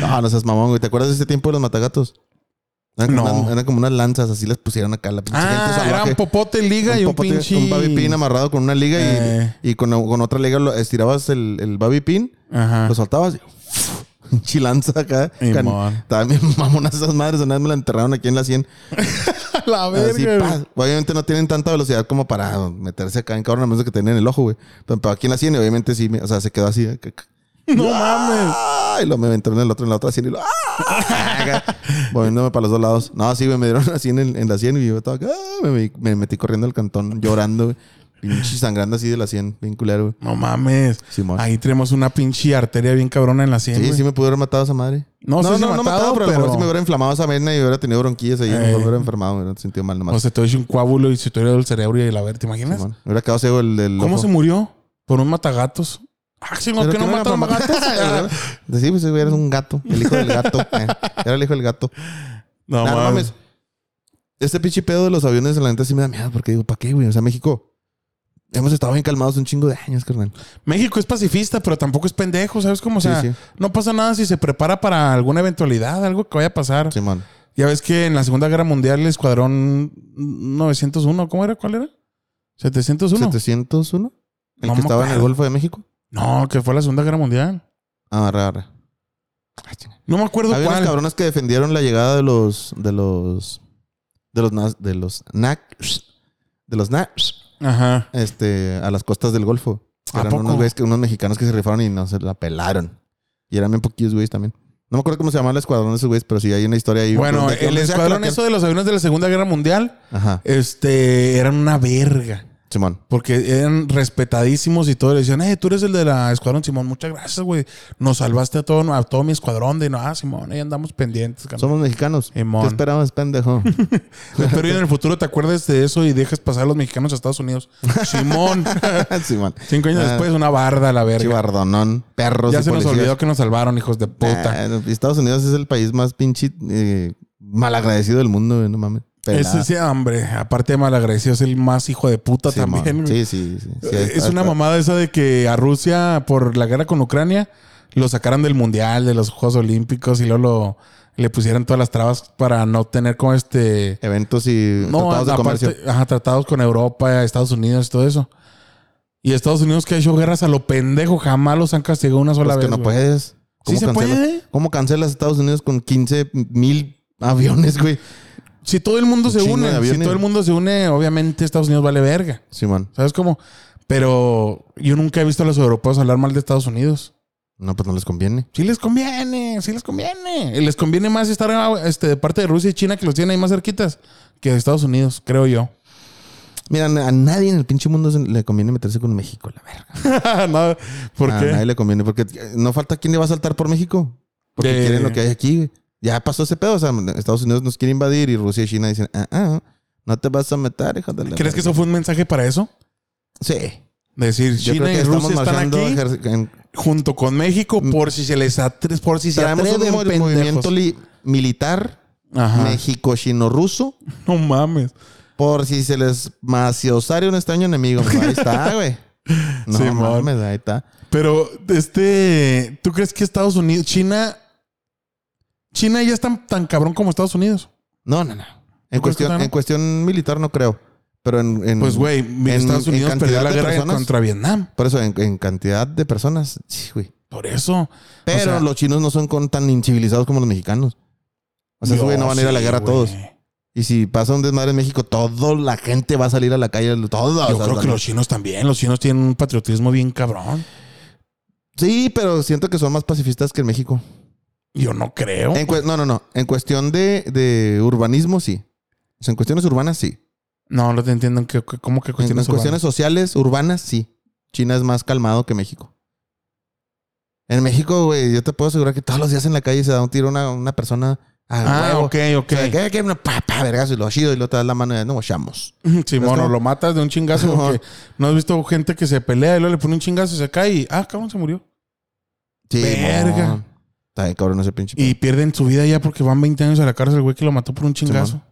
No, no seas mamón, güey. ¿Te acuerdas de ese tiempo de los matagatos? Eran como, No. unas, eran como unas lanzas, así las pusieron acá. La pinche gente Ah, era un popote liga y un popote- pinche... un baby pin amarrado con una liga y- Eh. y, con, con otra liga lo estirabas el, el baby pin, Ajá. lo soltabas y chilanza acá. Bien mamonas esas madres. Una vez me la enterraron aquí en la 100. la Así, verga. pa. Obviamente no tienen tanta velocidad como para meterse acá en cabrón, a menos que tengan el ojo, güey. Pero, aquí en la 100, y obviamente sí, o sea, se quedó así. No mames. Y lo me entró en el otro, en la otra 100 y lo. ¡ah! Moviéndome para los dos lados. No, sí, güey, me dieron así en, el- en la 100 y yo estaba acá. ¡ah! Me, me- me metí corriendo al cantón, llorando, güey. Pinche sangrando así de la 100, bien culero, güey. No mames. Simón. Ahí tenemos una pinche arteria bien cabrona en la 100. Sí, güey. sí me haber matado esa madre. No, sí se no, no matado, matado, pero, a lo mejor pero- si me hubiera inflamado esa vena y hubiera tenido bronquillas ahí, me hubiera enfermado, me hubiera sentido mal nomás. O se te hizo un coágulo y se te dio el cerebro y la ver, ¿te imaginas? Simón. Me hubiera quedado ciego el del. ¿Cómo ojo. se murió? Por un matagatos. Ah, sí, no, Pero que no mataron gatos. sí, pues eres un gato. El hijo del gato. eh. Era el hijo del gato. no, Nah, mames. mames. Este pinche pedo de los aviones, la neta sí me da miedo. Porque digo, ¿para qué, güey? O sea, México. Hemos estado bien calmados un chingo de años, carnal. México es pacifista, pero tampoco es pendejo, ¿sabes cómo? O Sí, sea, sí. no pasa nada si se prepara para alguna eventualidad, algo que vaya a pasar. Simón. Ya ves que en la Segunda Guerra Mundial el escuadrón 901, ¿cómo era? ¿Cuál era? 701. ¿701? El No que estaba en el. Golfo de México. No, que fue la Segunda Guerra Mundial. Ah, arre, arre. No me acuerdo Había unos cuál. cabrones que defendieron la llegada de los. de los. de los nas- de los NAC. de los NAC. Ajá. este, a las costas del Golfo. ¿A Eran poco? unos güeyes que, unos mexicanos que se rifaron y no se la pelaron. Y eran bien poquillos güeyes también. No me acuerdo cómo se llamaba el escuadrón de esos güeyes, pero sí hay una historia ahí. Bueno, el escuadrón eso de los aviones de la Segunda Guerra Mundial, Ajá. este, eran una verga. Simón. Porque eran respetadísimos y todo. Le decían, eh, tú eres el de la escuadrón, Simón. Muchas gracias, güey. Nos salvaste a todo, a todo mi escuadrón. De, no, ah, Simón, ahí andamos pendientes. carnal". Somos mexicanos. Simón. ¿Qué esperabas, pendejo? Espero en el futuro te acuerdes de eso y dejes pasar a los mexicanos a Estados Unidos. Simón. Simón. Cinco años Ah, después, una barda a la verga. Chivardonón. Perros Ya y se nos olvidó que nos salvaron, hijos de puta. Ah, Estados Unidos es el país más pinche eh, malagradecido del mundo, güey, no mames. Pelada. Ese sí, hombre. Aparte de malagradecido, es el más hijo de puta también. Sí, sí, sí. es está, una está. mamada esa de que a Rusia, por la guerra con Ucrania, lo sacaran del mundial, de los Juegos Olímpicos y luego lo, le pusieran todas las trabas para no tener como este. Eventos y No, tratados de aparte, comercio. ajá, tratados con Europa, Estados Unidos y todo eso. Y Estados Unidos que ha hecho guerras a lo pendejo, jamás los han castigado una sola Pues que vez. no güey. puedes. Sí ¿Cómo se cancelas? puede. ¿Cómo cancelas Estados Unidos con 15 mil aviones, güey? Si todo el mundo Un se une, si todo el mundo se une, obviamente Estados Unidos vale verga. Simón. ¿Sabes cómo? Pero yo nunca he visto a los europeos hablar mal de Estados Unidos. No, pues no les conviene. Sí les conviene, sí les conviene. Les conviene más estar este, de parte de Rusia y China, que los tienen ahí más cerquitas, que de Estados Unidos, creo yo. Mira, a nadie en el pinche mundo le conviene meterse con México, la verga. no, ¿Por a qué? nadie le conviene. Porque no falta quién le va a saltar por México. Porque De- quieren lo que hay aquí. Ya pasó ese pedo. O sea, Estados Unidos nos quiere invadir y Rusia y China dicen, ah, ah, no te vas a meter, hijo de la ¿Crees que verga". eso fue un mensaje para eso? Sí. De decir, Yo China y Rusia están aquí en- junto con México por si se les atre- por si se un atreven movimiento li- militar. México-chino-ruso No mames. por si se les maciosaria un extraño enemigo. Ahí está, güey. No Simón. mames, ahí está. Pero, este, ¿tú crees que Estados Unidos, China, China ya es tan, tan cabrón como Estados Unidos? No, no, no. En cuestión, en cuestión militar no creo. Pero en... en- Pues, güey, Estados en Unidos perdió cantidad la guerra personas. contra Vietnam. Por eso, en, en cantidad de personas, sí, güey. Por eso. Pero O sea, los chinos no son con, tan incivilizados como los mexicanos. O sea, güey no van a ir a la sí, guerra güey. todos. Y si pasa un desmadre en México, toda la gente va a salir a la calle. Todos. Yo creo que los chinos también. Los chinos tienen un patriotismo bien cabrón. Sí, pero siento que son más pacifistas que en México. Yo no creo. En no, no, no. En cuestión de, de urbanismo, sí. O sea, en cuestiones urbanas, sí. No, no te entiendo. ¿Qué- qué- ¿Cómo que En, en cuestiones cuestiones sociales, urbanas, sí. China es más calmado que México. En México, güey, yo te puedo asegurar que todos los días en la calle se da un tiro a una, una persona a Ah, huevo. ok, ok. O sea, que, que, pa, pa, vergazo, y lo chido, y luego te das la mano y no, chamos. Sí, ¿Ves mono, lo matas de un chingazo porque no has visto gente que se pelea y luego le pone un chingazo y se cae y, ah, cabrón, se murió. Sí, Verga. mon. Está bien, cabrón, ese pinche. Y pierden su vida ya porque van 20 años a la cárcel el güey que lo mató por un chingazo.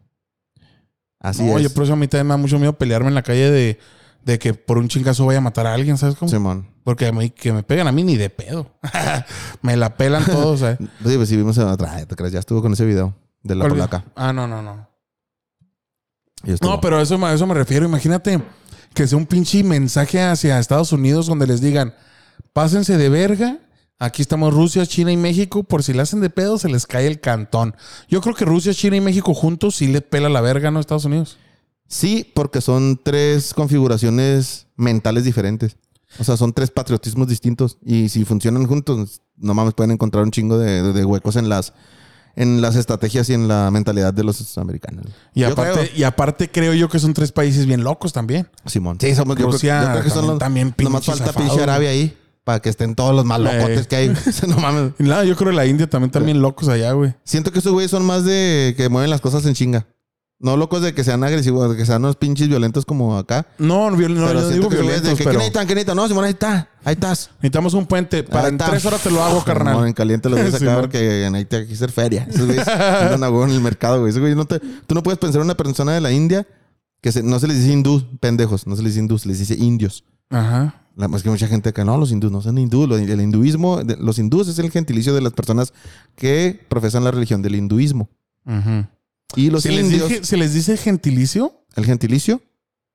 Así no, es. yo por eso a mí también me da mucho miedo pelearme en la calle de, de que por un chingazo vaya a matar a alguien, ¿sabes cómo? Simón. Porque a mí, que me pegan a mí ni de pedo. me la pelan todos, ¿sabes? Sí, pues sí, vimos en otra. Ay, ¿Te crees? Ya estuvo con ese video de la polaca. Ah, no, no, no. No, pero eso, a eso me refiero. Imagínate que sea un pinche mensaje hacia Estados Unidos donde les digan, pásense de verga. Aquí estamos Rusia, China y México. Por si le hacen de pedo, se les cae el cantón. Yo creo que Rusia, China y México juntos sí le pela la verga, ¿no? Estados Unidos. Sí, porque son tres configuraciones mentales diferentes. O sea, son tres patriotismos distintos. Y si funcionan juntos, no mames, pueden encontrar un chingo de, de- de huecos en las, en las estrategias y en la mentalidad de los americanos. Y Yo aparte, creo. y aparte creo yo que son tres países bien locos también. Simón. Sí, somos, yo, creo- Rusia yo creo que son también- los. también nomás falta pinche. Arabia ahí. Para que estén todos los malocotes Eh. que hay. no mames. Y nada, yo creo que la India también bien locos allá, güey. Siento que esos güeyes son más de que mueven las cosas en chinga. No locos de que sean agresivos, de que sean unos pinches violentos como acá. No, no, pero yo digo que violentos, de que, pero ¿qué necesitan? ¿Qué necesitan? No, Simón, ahí está. Ahí estás. necesitamos un puente. Para en tres horas te lo hago, carnal. en caliente voy a Sí, sacar man. porque ahí te hay que hacer feria. Esos güeyes andan en el mercado, güey. Esos güeyes no te, tú no puedes pensar en una persona de la India que se- no se les dice hindú, pendejos. No se les dice hindú, se les dice indios. Ajá. La, es que mucha gente acá, no, los hindús no son hindúes. El hinduismo, los hindúes es el gentilicio de las personas que profesan la religión del hinduismo. Ujú. Y los ¿Se, les dije- ¿Se les dice gentilicio? el gentilicio.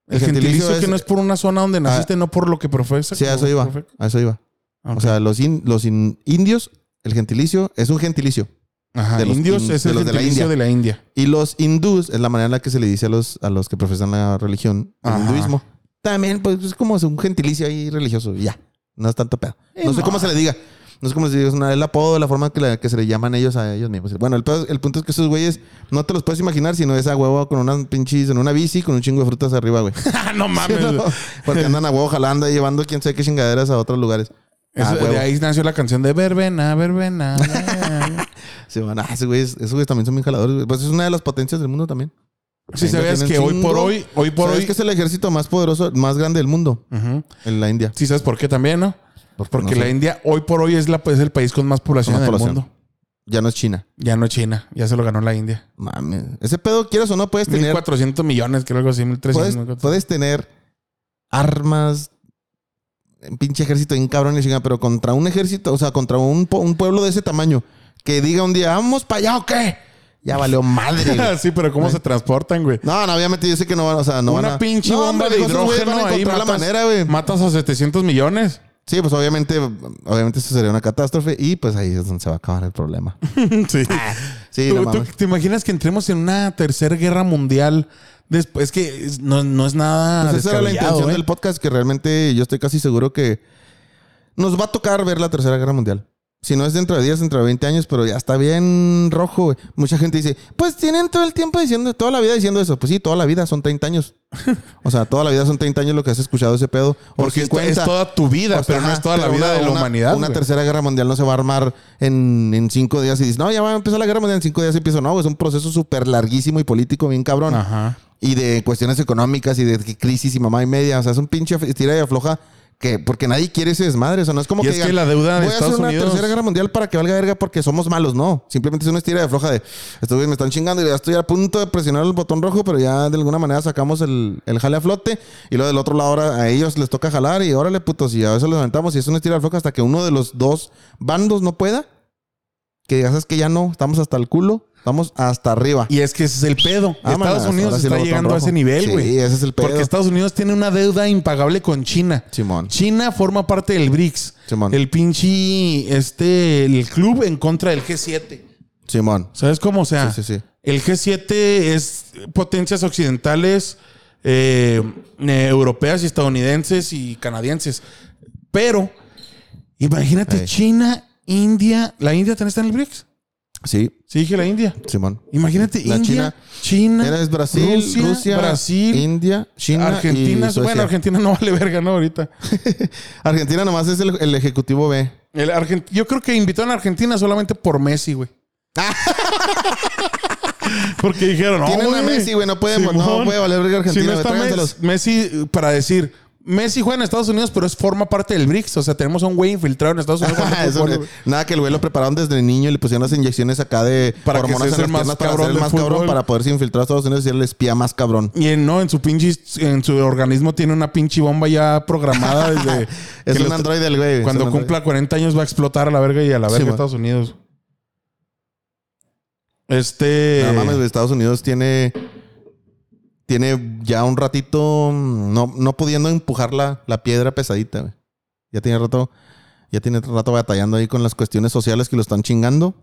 El, gentilicio, que no es por una zona donde naciste, no por lo que profesa. Sí, a eso iba. profe- A eso iba. O sea, los, in- los in- indios, el gentilicio es un gentilicio. Ajá, de los indios in- es de el de la gentilicio India. de la India. Y los hindús es la manera en la que se le dice a los, a los que profesan la religión, el hinduismo. También, pues, es como un gentilicio ahí religioso. Ya. No es tanto pedo. No sé cómo se le diga. No sé cómo se diga. Es una- el apodo, la forma que, la- que se le llaman ellos a ellos mismos. Bueno, el, el punto es que esos güeyes no te los puedes imaginar, sino es a huevo con unas pinches, en una bici, con un chingo de frutas arriba, güey. no mames. No, Porque andan a huevo jalando y llevando quién sabe qué chingaderas a otros lugares. Eso- Ah, de ahí nació la canción de Verbena, Verbena. Se van, ah, esos güeyes, esos güeyes también son bien jaladores. güey. Pues es una de las potencias del mundo también. Si sabías tienen que hoy por hoy, hoy por ¿Sabes hoy. que es el ejército más poderoso, más grande del mundo? En la India. Sí, sabes por qué también, ¿no? Porque no la sé. India hoy por hoy es, la, es el país con más población en el mundo. Ya no es China. Ya no es China, ya se lo ganó la India. Mames. Ese pedo, quieras o no, puedes tener. 1400 millones, creo algo así, 1300. Puedes, puedes tener armas, un pinche ejército bien cabrón y pero contra un ejército, o sea, contra un, un pueblo de ese tamaño, que diga un día, vamos para allá o qué, ya valió madre. güey. sí, pero ¿cómo se transportan, güey? No, no, obviamente yo sé que no van, o sea, no van Una a... pinche No, bomba hombre, de hidrógeno van a ahí matas, la manera, güey. matas a 700 millones. Sí, pues obviamente, obviamente eso sería una catástrofe y pues ahí es donde se va a acabar el problema. sí. Sí, ¿Tú, no tú te imaginas que entremos en una tercera guerra mundial? Después es que no, no es nada. Pues esa era la intención ¿eh? del podcast, que realmente yo estoy casi seguro que nos va a tocar ver la Tercera Guerra Mundial. Si no es dentro de 10, dentro de 20 años, pero ya está bien rojo, güey. Mucha gente dice, pues tienen todo el tiempo diciendo, toda la vida diciendo eso. Pues sí, toda la vida son 30 años. o sea, toda la vida son 30 años lo que has escuchado ese pedo. Porque es, 50. es toda tu vida, O sea, pero no es toda la vida una- de la humanidad. Una tercera guerra mundial no se va a armar en, en cinco días y dices, no, ya va a empezar la guerra mundial en cinco días y empieza. No, es un proceso súper larguísimo y político bien cabrón. Ajá. Y de cuestiones económicas y de crisis y mamá y media. O sea, es un pinche tira y afloja que porque nadie quiere ese desmadre. O sea, no es como Y que es que la deuda de voy a hacer Estados una Unidos- tercera guerra mundial para que valga verga porque somos malos. No, simplemente es una estira de afloja de estos güeyes me están chingando y ya estoy a punto de presionar el botón rojo, pero ya de alguna manera sacamos el, el jale a flote. Y luego del otro lado ahora a ellos les toca jalar y órale putos. Y a veces los aventamos y es una estira de afloja hasta que uno de los dos bandos no pueda. Que digas, es que ya no, estamos hasta el culo, estamos hasta arriba. Y es que ese es el pedo. Vámonos, Estados Unidos sí está llegando a ese nivel, Sí, güey. ese es el pedo. Porque Estados Unidos tiene una deuda impagable con China. Simón. China forma parte del BRICS. Simón. El pinche, este, el club en contra del G7. Simón. ¿Sabes cómo? O sea, Sí, sí, sí. el G7 es potencias occidentales, eh, eh, europeas y estadounidenses y canadienses. Pero, imagínate, Ey. China, India. ¿La India también está en el BRICS? Sí, Sí, dije la India. Simón. Imagínate, La India, China, Era es Brasil, Rusia, Rusia, Brasil, India, China Argentina. y. Bueno, Argentina no vale verga, ¿no? Ahorita. Argentina nomás es el, el ejecutivo B. El Argent- Yo creo que invitaron a Argentina solamente por Messi, güey. Porque dijeron, no, Tienen a. Messi, güey, no podemos, no Simón. puede valer verga Argentina, no güey, está tráiganselos. Messi, Messi, para decir, Messi juega en Estados Unidos, pero es forma parte del BRICS. O sea, tenemos a un güey infiltrado en Estados Unidos. Eso, nada que el güey lo prepararon desde niño y le pusieron las inyecciones acá de Para que hormonas sea en el las más para cabrón ser el más cabrón fútbol. para poderse infiltrar a Estados Unidos y ser el espía más cabrón. Y en, no, en su pinche, en su organismo tiene una pinche bomba ya programada desde. Es que un androide del güey. Cuando cumpla 40 años va a explotar a la verga y a la Sí, verga man. Estados Unidos. Este. No mames, Estados Unidos tiene. Tiene ya un ratito mm, no, no pudiendo empujar la, la piedra pesadita, güey. Ya tiene rato. Ya tiene rato batallando ahí con las cuestiones sociales que lo están chingando.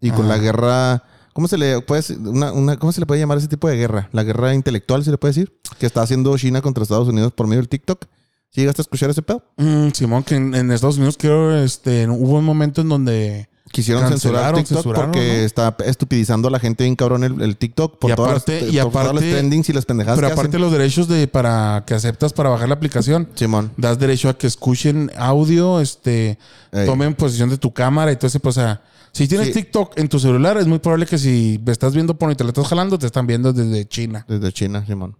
Y con la guerra. ¿Cómo se le puede? Una, una- ¿Cómo se le puede llamar ese tipo de guerra? La guerra intelectual, se le puede decir. Que está haciendo China contra Estados Unidos por medio del TikTok. ¿Sí llegaste a escuchar ese pedo? Mm, Simón, que en, en Estados Unidos creo este, hubo un momento en donde. Quisieron censurar TikTok censuraron, porque ¿no? está estupidizando a la gente bien cabrón el, el TikTok por, Y todas aparte- las, y por todas las aparte- trendings y las pendejadas Pero que aparte hacen. los derechos de para que aceptas para bajar la aplicación, Simón. das derecho a que escuchen audio, este, Ey. tomen posesión de tu cámara y todo ese, pues, o sea, si tienes Sí. TikTok en tu celular, es muy probable que si estás viendo porno y te lo estás jalando, te están viendo desde China. Desde China, Simón.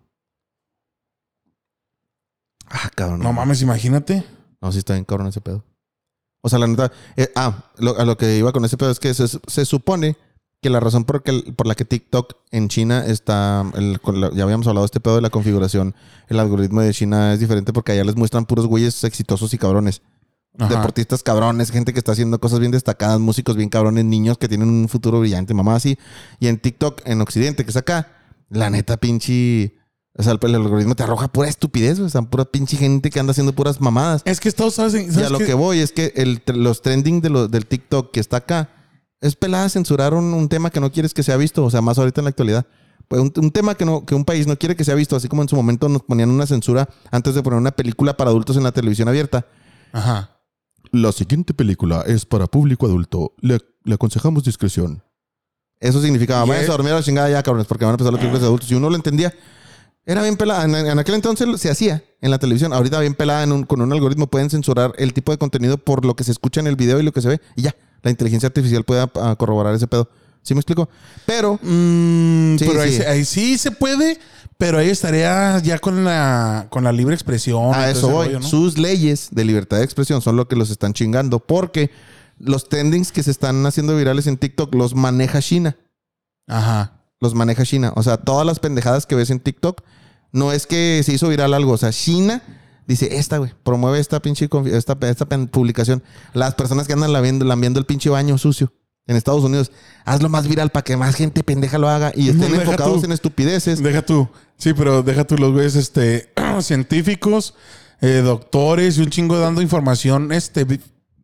Ah, cabrón. No mames, imagínate. No, sí está bien cabrón ese pedo. O sea, la neta. eh, ah, lo- a lo que iba con ese pedo es que se, se supone que la razón por, que, por la que TikTok en China está. el- ya habíamos hablado de este pedo de la configuración. El algoritmo de China es diferente porque allá les muestran puros güeyes exitosos y cabrones. Ajá. Deportistas cabrones, gente que está haciendo cosas bien destacadas, músicos bien cabrones, niños que tienen un futuro brillante, mamá así. Y en TikTok, en Occidente, que es acá, la neta pinche. O sea, el, el algoritmo te arroja pura estupidez, güey. O sea, pura pinche gente que anda haciendo puras mamadas. Es que Estados ¿sabes? Y ¿sabes a lo que voy es que el, los trending de lo- del TikTok que está acá es pelada censurar un, un tema que no quieres que sea visto. O sea, más ahorita en la actualidad. Pues un, un tema que, no, que un país no quiere que sea visto, así como en su momento nos ponían una censura antes de poner una película para adultos en la televisión abierta. Ajá. La siguiente película es para público adulto. Le, le aconsejamos discreción. Eso significaba, Y vayan a dormir a la chingada ya, cabrones, porque van a empezar las películas de adultos. Si uno lo entendía, era bien pelada. En, en aquel entonces se hacía en la televisión. Ahorita bien pelada en un- con un algoritmo pueden censurar el tipo de contenido por lo que se escucha en el video y lo que se ve. Y ya, la inteligencia artificial puede ah, corroborar ese pedo. ¿Sí me explico? Pero, Mm, Sí, pero ahí, sí. se- ahí sí se puede, pero ahí estaría ya con la, con la libre expresión. a eso voy. rollo, ¿no? Sus leyes de libertad de expresión son lo que los están chingando porque los trendings que se están haciendo virales en TikTok los maneja China. Ajá. Los maneja China. O sea, todas las pendejadas que ves en TikTok no es que se hizo viral algo. O sea, China dice, esta, güey, promueve esta pinche esta, esta publicación. Las personas que andan lambiendo, lambiendo el pinche baño sucio en Estados Unidos, hazlo más viral para que más gente pendeja lo haga y estén Deja enfocados tú. en estupideces. Deja tú. Sí, pero deja tú los güeyes este, científicos, eh, doctores y un chingo dando información este,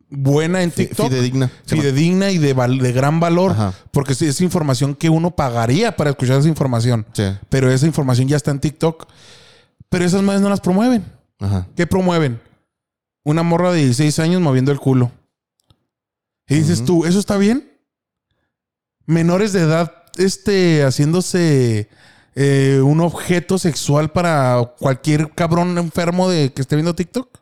buena en TikTok. Fidedigna. fidedigna y de, val- de gran valor. Ajá. Porque es información que uno pagaría para escuchar esa información. Sí. Pero esa información ya está en TikTok. Pero esas madres no las promueven. Ajá. ¿Qué promueven? Una morra de 16 años moviendo el culo. Y dices tú, ¿eso está bien? Menores de edad, este, haciéndose eh, un objeto sexual para cualquier cabrón enfermo de que esté viendo TikTok.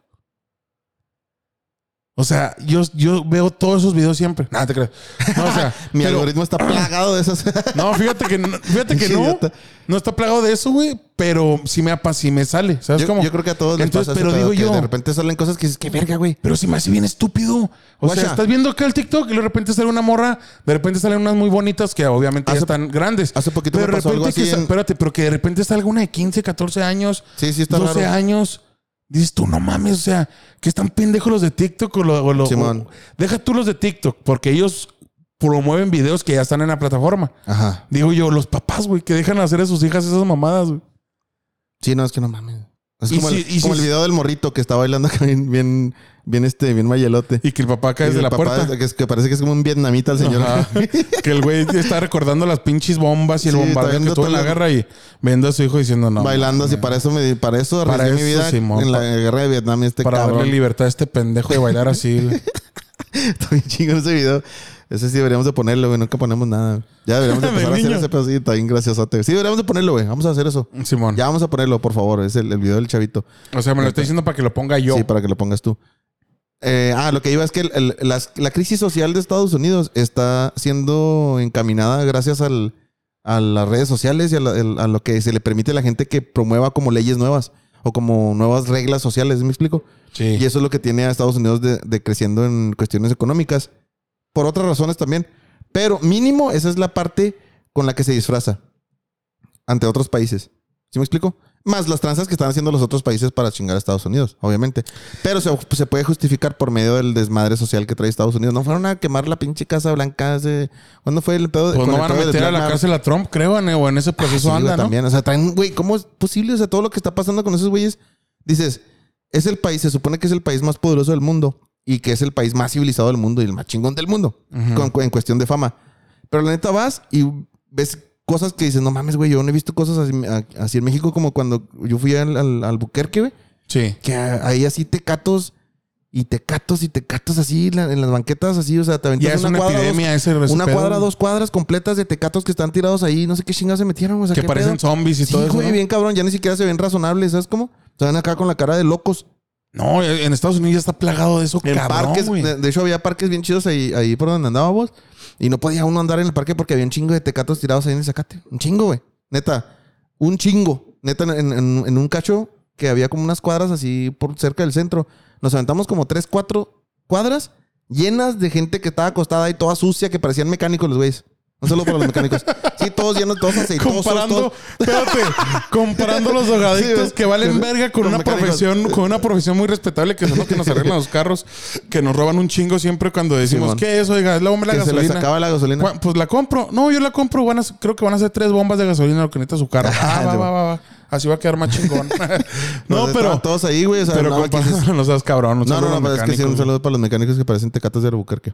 O sea, yo, yo veo todos esos videos siempre. Nada, te creo. No, o sea, Mi pero- algoritmo está plagado de esas. no, fíjate que no, fíjate que no. No está plagado de eso, güey. Pero sí me, apa- sí me sale. ¿Sabes yo, cómo? yo creo que a todos les Entonces, pasa pero digo yo- De repente salen cosas que dices, qué verga, güey. Pero si me hace bien estúpido. O sea, estás viendo acá el TikTok y de repente sale una morra, de repente salen unas muy bonitas que obviamente ya están grandes. hace poquito pero me de pasó algo repente así que en- Espérate, pero que de repente salga una de 15, 14 años, Sí, sí, está 12 raro. años. Dices tú, no mames, o sea, que están pendejos los de TikTok o, lo- o lo- Simón. o- Deja tú los de TikTok, porque ellos promueven videos que ya están en la plataforma. Ajá. Digo yo, los papás, güey, que dejan hacer a sus hijas esas mamadas, güey. Sí, no, es que no mames. Es como, si- el, como si- el video del morrito que está bailando bien, bien, bien, este, bien mayelote. Y que el papá cae el la papá puerta. es- Que, parece que es como un vietnamita el señor. Que el güey está recordando las pinches bombas y el Sí, bombardeo que tuvo en la guerra y viendo a su hijo diciendo no. bailando así. Para eso, me, para eso Para mi vida en la guerra de Vietnam. Este Para cabrón. darle libertad a este pendejo de bailar así. bien chingón ese video. Ese sí deberíamos de ponerlo, güey. Nunca ponemos nada. Ya deberíamos de empezar a hacer ese pedacito. Bien graciosote. Sí, deberíamos de ponerlo, güey. Vamos a hacer eso. Simón. Ya vamos a ponerlo, por favor. Es el, el video del chavito. O sea, me lo estoy diciendo para que lo ponga yo. Sí, para que lo pongas tú. Eh, ah, lo que iba es que el- el- las- la crisis social de Estados Unidos está siendo encaminada gracias al, a las redes sociales y a, la- el- a lo que se le permite a la gente que promueva como leyes nuevas o como nuevas reglas sociales, ¿me explico? Sí. Y eso es lo que tiene a Estados Unidos de, de creciendo en cuestiones económicas. Por otras razones también. Pero mínimo esa es la parte con la que se disfraza ante otros países. ¿Sí me explico? Más las tranzas que están haciendo los otros países para chingar a Estados Unidos, obviamente. Pero se, se puede justificar por medio del desmadre social que trae Estados Unidos. No fueron a quemar la pinche Casa Blanca hace... ¿Cuándo fue el pedo? de- Pues no van a meter a la cárcel a Trump, creo, o en ese Sí, proceso güey, anda, ¿no? también. O sea, traen, güey, ¿cómo es posible? O sea, todo lo que está pasando con esos güeyes. Dices, es el país, se supone que es el país más poderoso del mundo y que es el país más civilizado del mundo y el más chingón del mundo Ujú. con- en cuestión de fama. Pero la neta vas y ves cosas que dices, no mames, güey, yo no he visto cosas así, así en México como cuando yo fui al, al, al Buquerque, güey, Sí. que hay así tecatos y tecatos y tecatos así la- en las banquetas así, o sea, te aventas Ya es una, cuadra, dos- epidemia ese ese una cuadra, dos cuadras completas de tecatos que están tirados ahí, no sé qué chingados se metieron, o sea, Que parecen pedo. zombies y Sí, todo eso. güey, ¿no? bien cabrón, ya ni siquiera se ven razonables, ¿sabes cómo? Se ven acá con la cara de locos. No, en Estados Unidos ya está plagado de eso, En cabrón, parques, güey. de, hecho había parques bien chidos ahí, ahí por donde andábamos. Y no podía uno andar en el parque porque había un chingo de tecatos tirados ahí en el zacate. Un chingo, güey. Neta. Un chingo. Neta, en, en- en un cacho que había como unas cuadras así por cerca del centro. Nos aventamos como tres, cuatro cuadras llenas de gente que estaba acostada y toda sucia que parecían mecánicos los güeyes. No solo para los mecánicos. Sí, todos llenos, todos aceitosos. Comparando, todos- espérate, comparando los drogadictos que valen verga con, una mecánicos. profesión, con una profesión muy respetable que son los que nos arreglan los carros, que nos roban un chingo siempre cuando decimos. ¿qué es? Oiga, es la bomba de la que se les gasolina. acaba la gasolina. ¿Cuá- Pues la compro. No, yo la compro. Van a, creo que van a ser tres bombas de gasolina lo que necesita su carro. Ah, va, va, va, va. Así va a quedar más chingón. no, Nos pero. todos ahí, güey. O sea, Pero no, no seas cabrón. No, no, no, es que sí, un saludo. saludo para los mecánicos que parecen tecatos de Albuquerque.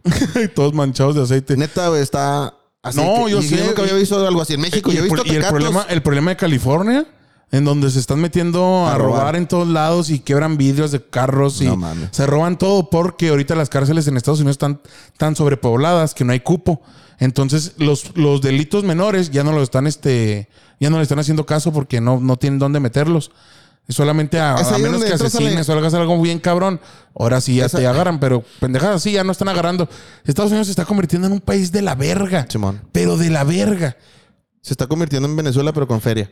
Todos manchados de aceite. Neta, güey, está así. No, que- yo y sé, nunca había visto algo así en México. y Yo he el, visto y el problema, el problema de California, en donde se están metiendo a, A robar. robar. en todos lados y quebran vidrios de carros y No se roban todo porque ahorita las cárceles en Estados Unidos están tan sobrepobladas que no hay cupo. Entonces, los, los delitos menores ya no lo están, este, ya no le están haciendo caso porque no, no tienen dónde meterlos. Solamente a, menos que asesines o hagas algo bien cabrón. Ahora sí ya Esa- te agarran, pero pendejadas sí ya no están agarrando. Estados Unidos se está convirtiendo en un país de la verga. Simón. Pero de la verga. Se está convirtiendo en Venezuela, pero con feria.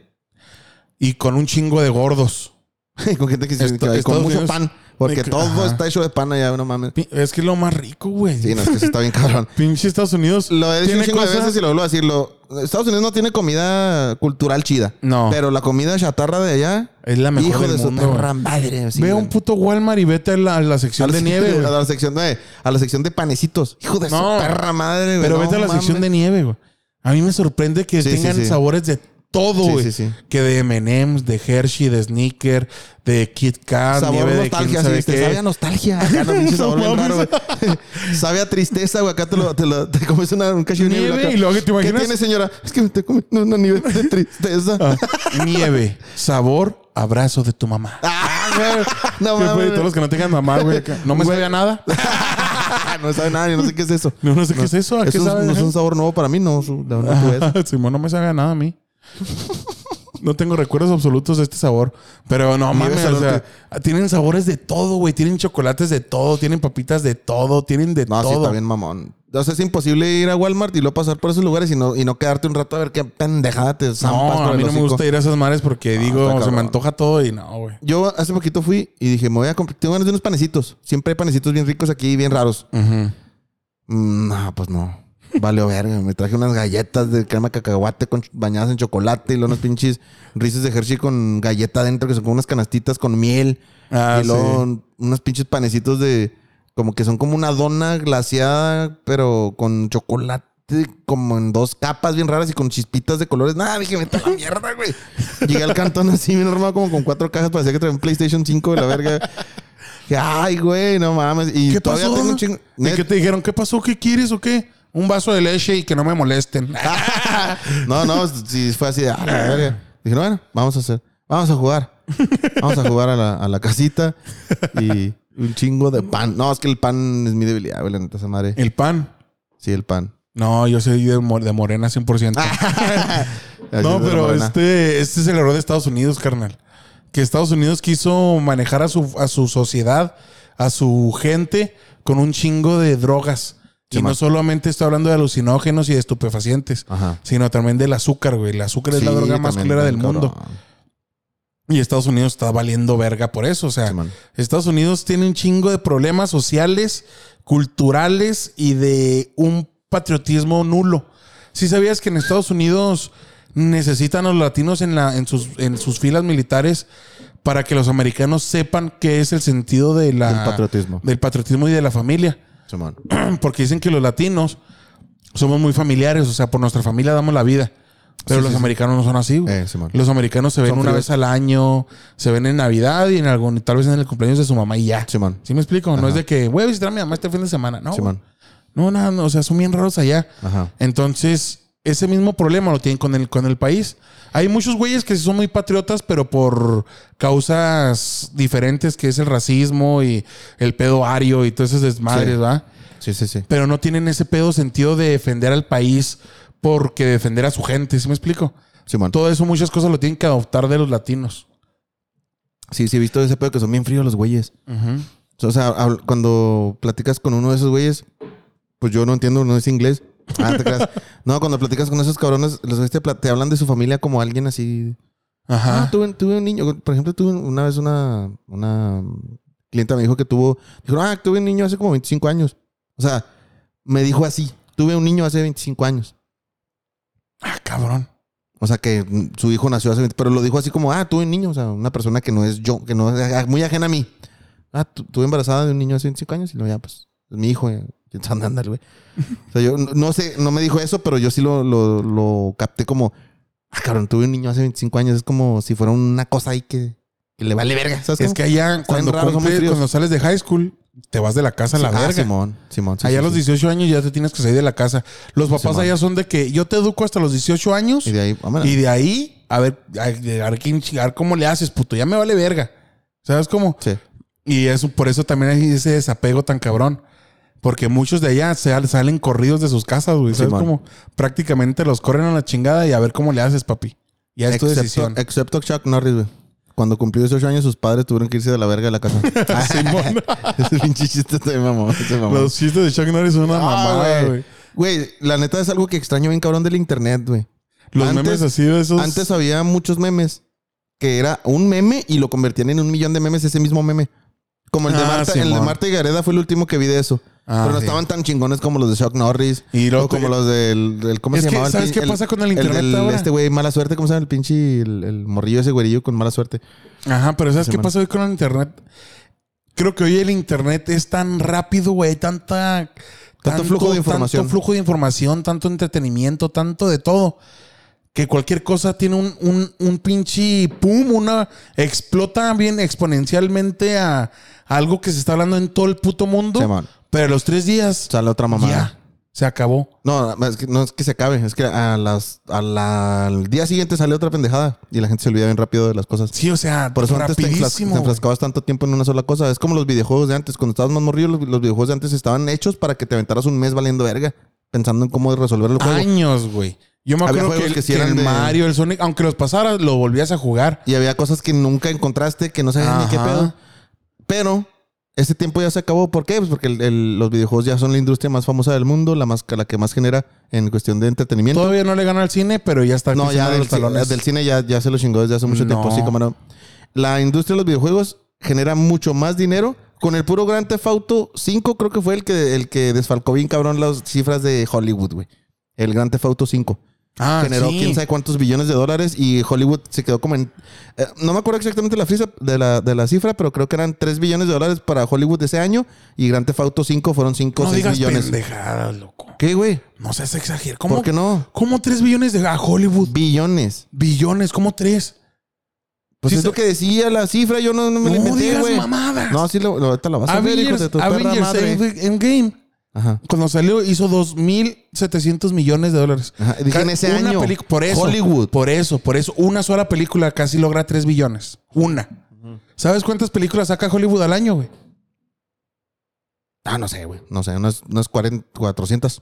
Y con un chingo de gordos. con gente que, se- Esto- que- con mucho Unidos- pan. Porque todo ajá. está hecho de pan allá, no mames. Es que es lo más rico, güey. Sí, no, es que sí está bien cabrón. Pinche Estados Unidos. Lo he dicho un chingo de veces y lo vuelvo a decirlo. Estados Unidos no tiene comida cultural chida. No. Pero la comida chatarra de allá. Es la mejor hijo del de su perra madre. sí, Ve a un puto Walmart y vete a la, a la A sección la de nieve, A la sección de, a la sección de panecitos. Hijo de No. su perra madre, güey. Pero No vete a la sección de nieve, güey. A mí me sorprende que sí, tengan sí. sabores de todo, Sí, güey. sí, sí. Que de M&M's, de Hershey, de Snicker, de Kit Kat, Sabor nieve de quién nostalgia, sabe sí, te a nostalgia. Acá no, pinche sabor No bien raro, mames. güey. sabe a tristeza, güey. Acá te lo, te lo, te comes una, un cachillo de nieve. Nieve, y luego que te imaginas- ¿Qué tiene, señora? Es que me estoy comiendo una nieve de tristeza. Ah, nieve, sabor, abrazo de tu mamá. Ah, güey. No ¿Qué fue? mames. Todos los que no tengan mamá, güey. No me sabía nada. no sabe nada, yo no sé qué es eso. No, no sé qué es eso. ¿A qué Eso es- sabe? no es un sabor nuevo para mí, no. No, no tuve eso. Simón no me sabe nada a mí. No tengo recuerdos absolutos de este sabor. Pero no mames, o sea, tienen sabores de todo, güey. Tienen chocolates de todo, tienen papitas de todo, tienen de No, sí, todo. está bien mamón. O sea, es imposible ir a Walmart y luego pasar por esos lugares y no, y no quedarte un rato a ver qué pendejada te zampas no, a mí no me gusta ir a esas mares porque digo, se me antoja todo y no, güey. Yo hace poquito fui y dije, me voy a comprar, tengo ganas de unos panecitos. Siempre hay panecitos bien ricos aquí, bien raros. Mm, no, pues no. Vale, verga. Me traje unas galletas de crema de cacahuate con, bañadas en chocolate y luego unos pinches rices de Hershey con galleta adentro que son como unas canastitas con miel. Ah, y luego unos pinches panecitos de... Como que son como una dona glaseada, pero con chocolate como en dos capas bien raras y con chispitas de colores. Nada, dije, vete a la mierda, güey. Llegué al cantón así, bien armado, como con cuatro cajas. Parecía que traía un PlayStation 5 de la verga. Ay, güey, no mames. Y ¿Qué todavía pasó? tengo un chingo... ¿Y qué te dijeron? ¿Qué pasó? ¿Qué quieres o qué? Un vaso de leche y que no me molesten. no, no, si fue así de, "Ah, la verga". Dije, bueno, vamos a hacer, vamos a jugar. Vamos a jugar a la, a la casita y un chingo de pan. No, es que el pan es mi debilidad, güey, la neta, esa madre. El pan. Sí, el pan. No, yo soy de, de morena 100%. Así No, pero este, este es el error de Estados Unidos, carnal. Que Estados Unidos quiso manejar a su, a su sociedad, a su gente, con un chingo de drogas. Sí, y no solamente estoy hablando de alucinógenos y de estupefacientes, Ajá. sino también del azúcar, güey. El azúcar es la droga más culera del mundo. Y Estados Unidos está valiendo verga por eso. O sea, Sí. Estados Unidos tiene un chingo de problemas sociales, culturales y de un patriotismo nulo. Si sabías que en Estados Unidos necesitan a los latinos en, la, en, sus, en sus filas militares para que los americanos sepan qué es el sentido de la, Del patriotismo. del patriotismo y de la familia. Porque dicen que los latinos somos muy familiares, o sea, por nuestra familia damos la vida. Pero Sí, los sí, sí. americanos no son así, güey. Eh. Los americanos se ven Son una fríos. vez al año, se ven en Navidad y en algún, tal vez en el cumpleaños de su mamá y ya. Simón. ¿Sí me explico? No es de que voy a visitar a mi mamá este fin de semana. No. No, nada, no, o sea, son bien raros allá. Ajá. Entonces, ese mismo problema lo tienen con el, con el país. Hay muchos güeyes que sí son muy patriotas, pero por causas diferentes, que es el racismo y el pedo ario y todos esos desmadres, Sí. ¿va? Sí, sí, sí. Pero no tienen ese pedo sentido de defender al país porque defender a su gente, ¿sí me explico? Simón. Todo eso, muchas cosas lo tienen que adoptar de los latinos. Sí, sí, he visto ese pedo que son bien fríos los güeyes. O sea, cuando platicas con uno de esos güeyes, pues yo no entiendo, no es inglés. Ah, te creas. No, cuando platicas con esos cabrones, los te, hablan de su familia como alguien así. Ajá. Ah, tuve, tuve un niño. Por ejemplo, tuve una vez una, una clienta me dijo que tuvo. Dijo, ah, tuve un niño hace como 25 años. O sea, me dijo así. Tuve un niño hace 25 años. Ah, cabrón. O sea, que su hijo nació hace 20, pero lo dijo así como, ah, tuve un niño. O sea, una persona que no es yo, que no es muy ajena a mí. Ah, tu- tuve embarazada de un niño hace 25 años y luego ya, pues, es mi hijo. eh, Pensando andar, güey. O sea, yo no, sé, no me dijo eso, pero yo sí lo, lo, lo capté como, ah, cabrón, tuve un niño hace 25 años. Es como si fuera una cosa ahí que, que le vale verga. ¿sabes Es cómo? que allá, cuando, raros, cumples- cuando sales de high school, te vas de la casa a la Ah, verga. Simón, Simón. sí, allá a los sí. 18 años ya te tienes que salir de la casa. Los papás Simón. allá son de que yo te educo hasta los 18 años Y de ahí, vámonos. y de ahí, a ver, a, a ver, quién chingar, cómo le haces, puto. Ya me vale verga. ¿Sabes cómo? Sí. Y eso, por eso también hay ese desapego tan cabrón. Porque muchos de allá se- salen corridos de sus casas, güey. ¿Sabes Simón. cómo? Prácticamente los corren a la chingada y a ver cómo le haces, papi. Ya es tu Excepto, decisión. excepto Chuck Norris, güey. Cuando cumplió 18 años, sus padres tuvieron que irse de la verga de la casa. Simón. Ese pinche chiste. Ese mamó. Los chistes de Chuck Norris son una Ah, mamada, güey. güey. La neta es algo que extraño bien cabrón del internet, güey. Los Antes- memes así de esos. Antes había muchos memes que era un meme y lo convertían en un millón de memes ese mismo meme. Como el de Ah, Marta, el de. Marta y Gareda fue el último que vi de eso. Ah, pero no sí. estaban tan chingones como los de Chuck Norris. Y luego o como los del, del- ¿cómo Es se que, llamaba? el ¿sabes qué pasa con el internet ahora? Este güey, mala suerte, ¿cómo se llama? El pinche, el, el morrillo ese güerillo con mala suerte. Ajá, pero ¿sabes qué pasa hoy con el internet? Creo que hoy el internet es tan rápido, güey, tanta... Tanto flujo de información. Tanto flujo de información, tanto entretenimiento, tanto de todo. Que cualquier cosa tiene un, un, un pinche pum, una... Explota bien exponencialmente a, a algo que se está hablando en todo el puto mundo. Simón. Pero a los tres días... Sale otra mamada. Ya, se acabó. No, es que, no es que se acabe, es que a las, a la- al día siguiente sale otra pendejada y la gente se olvida bien rápido de las cosas. Sí, o sea, Por eso antes te, enflas- rapidísimo. te enfrascabas tanto tiempo en una sola cosa. Es como los videojuegos de antes. Cuando estabas más morrido, los, los videojuegos de antes estaban hechos para que te aventaras un mes valiendo verga, pensando en cómo resolver el juego. Años, güey. Yo me Había acuerdo que, que sí que el de- Mario, el Sonic, aunque los pasaras, lo volvías a jugar. Y había cosas que nunca encontraste, que no sabías ni qué pedo. Pero ese tiempo ya se acabó. ¿Por qué? Pues porque el- el- los videojuegos ya son la industria más famosa del mundo, la, más, la que más genera en cuestión de entretenimiento. Todavía no le gana al cine, pero ya está No, ya del, los talones. del cine ya, ya se lo chingó desde hace mucho No. tiempo. Sí, no. La industria de los videojuegos genera mucho más dinero. Con el puro Grand Theft Auto 5 creo que fue el que, el que desfalcó bien cabrón las cifras de Hollywood, güey. El Grand Theft Auto 5. Ah, generó sí. quién sabe cuántos billones de dólares y Hollywood se quedó como en... eh, no me acuerdo exactamente la, cifra, de, la, de la cifra, pero creo que eran 3 billones de dólares para Hollywood ese año y Grand Theft Auto 5 fueron 5 o No 6 digas billones. pendejadas, loco. ¿Qué, güey? No seas exagerado. ¿Cómo, ¿Por qué no? ¿Cómo tres billones de a Hollywood? Billones. Billones, ¿cómo tres? Pues Sí, es lo que decía la cifra, yo no, no me la No inventé, digas güey. mamadas. No, sí, lo, lo- ahorita la vas a ver, hijo de tu perra Avengers madre. End- Endgame, Ajá. cuando salió, hizo 2.700 millones de dólares. Ajá, dije en ese una año. Por eso. Hollywood. Por eso, por eso. Una sola película casi logra 3 billones. Una. ¿Sabes cuántas películas saca Hollywood al año, güey? Ah, no sé, güey. No sé, no es, no es 40, 400.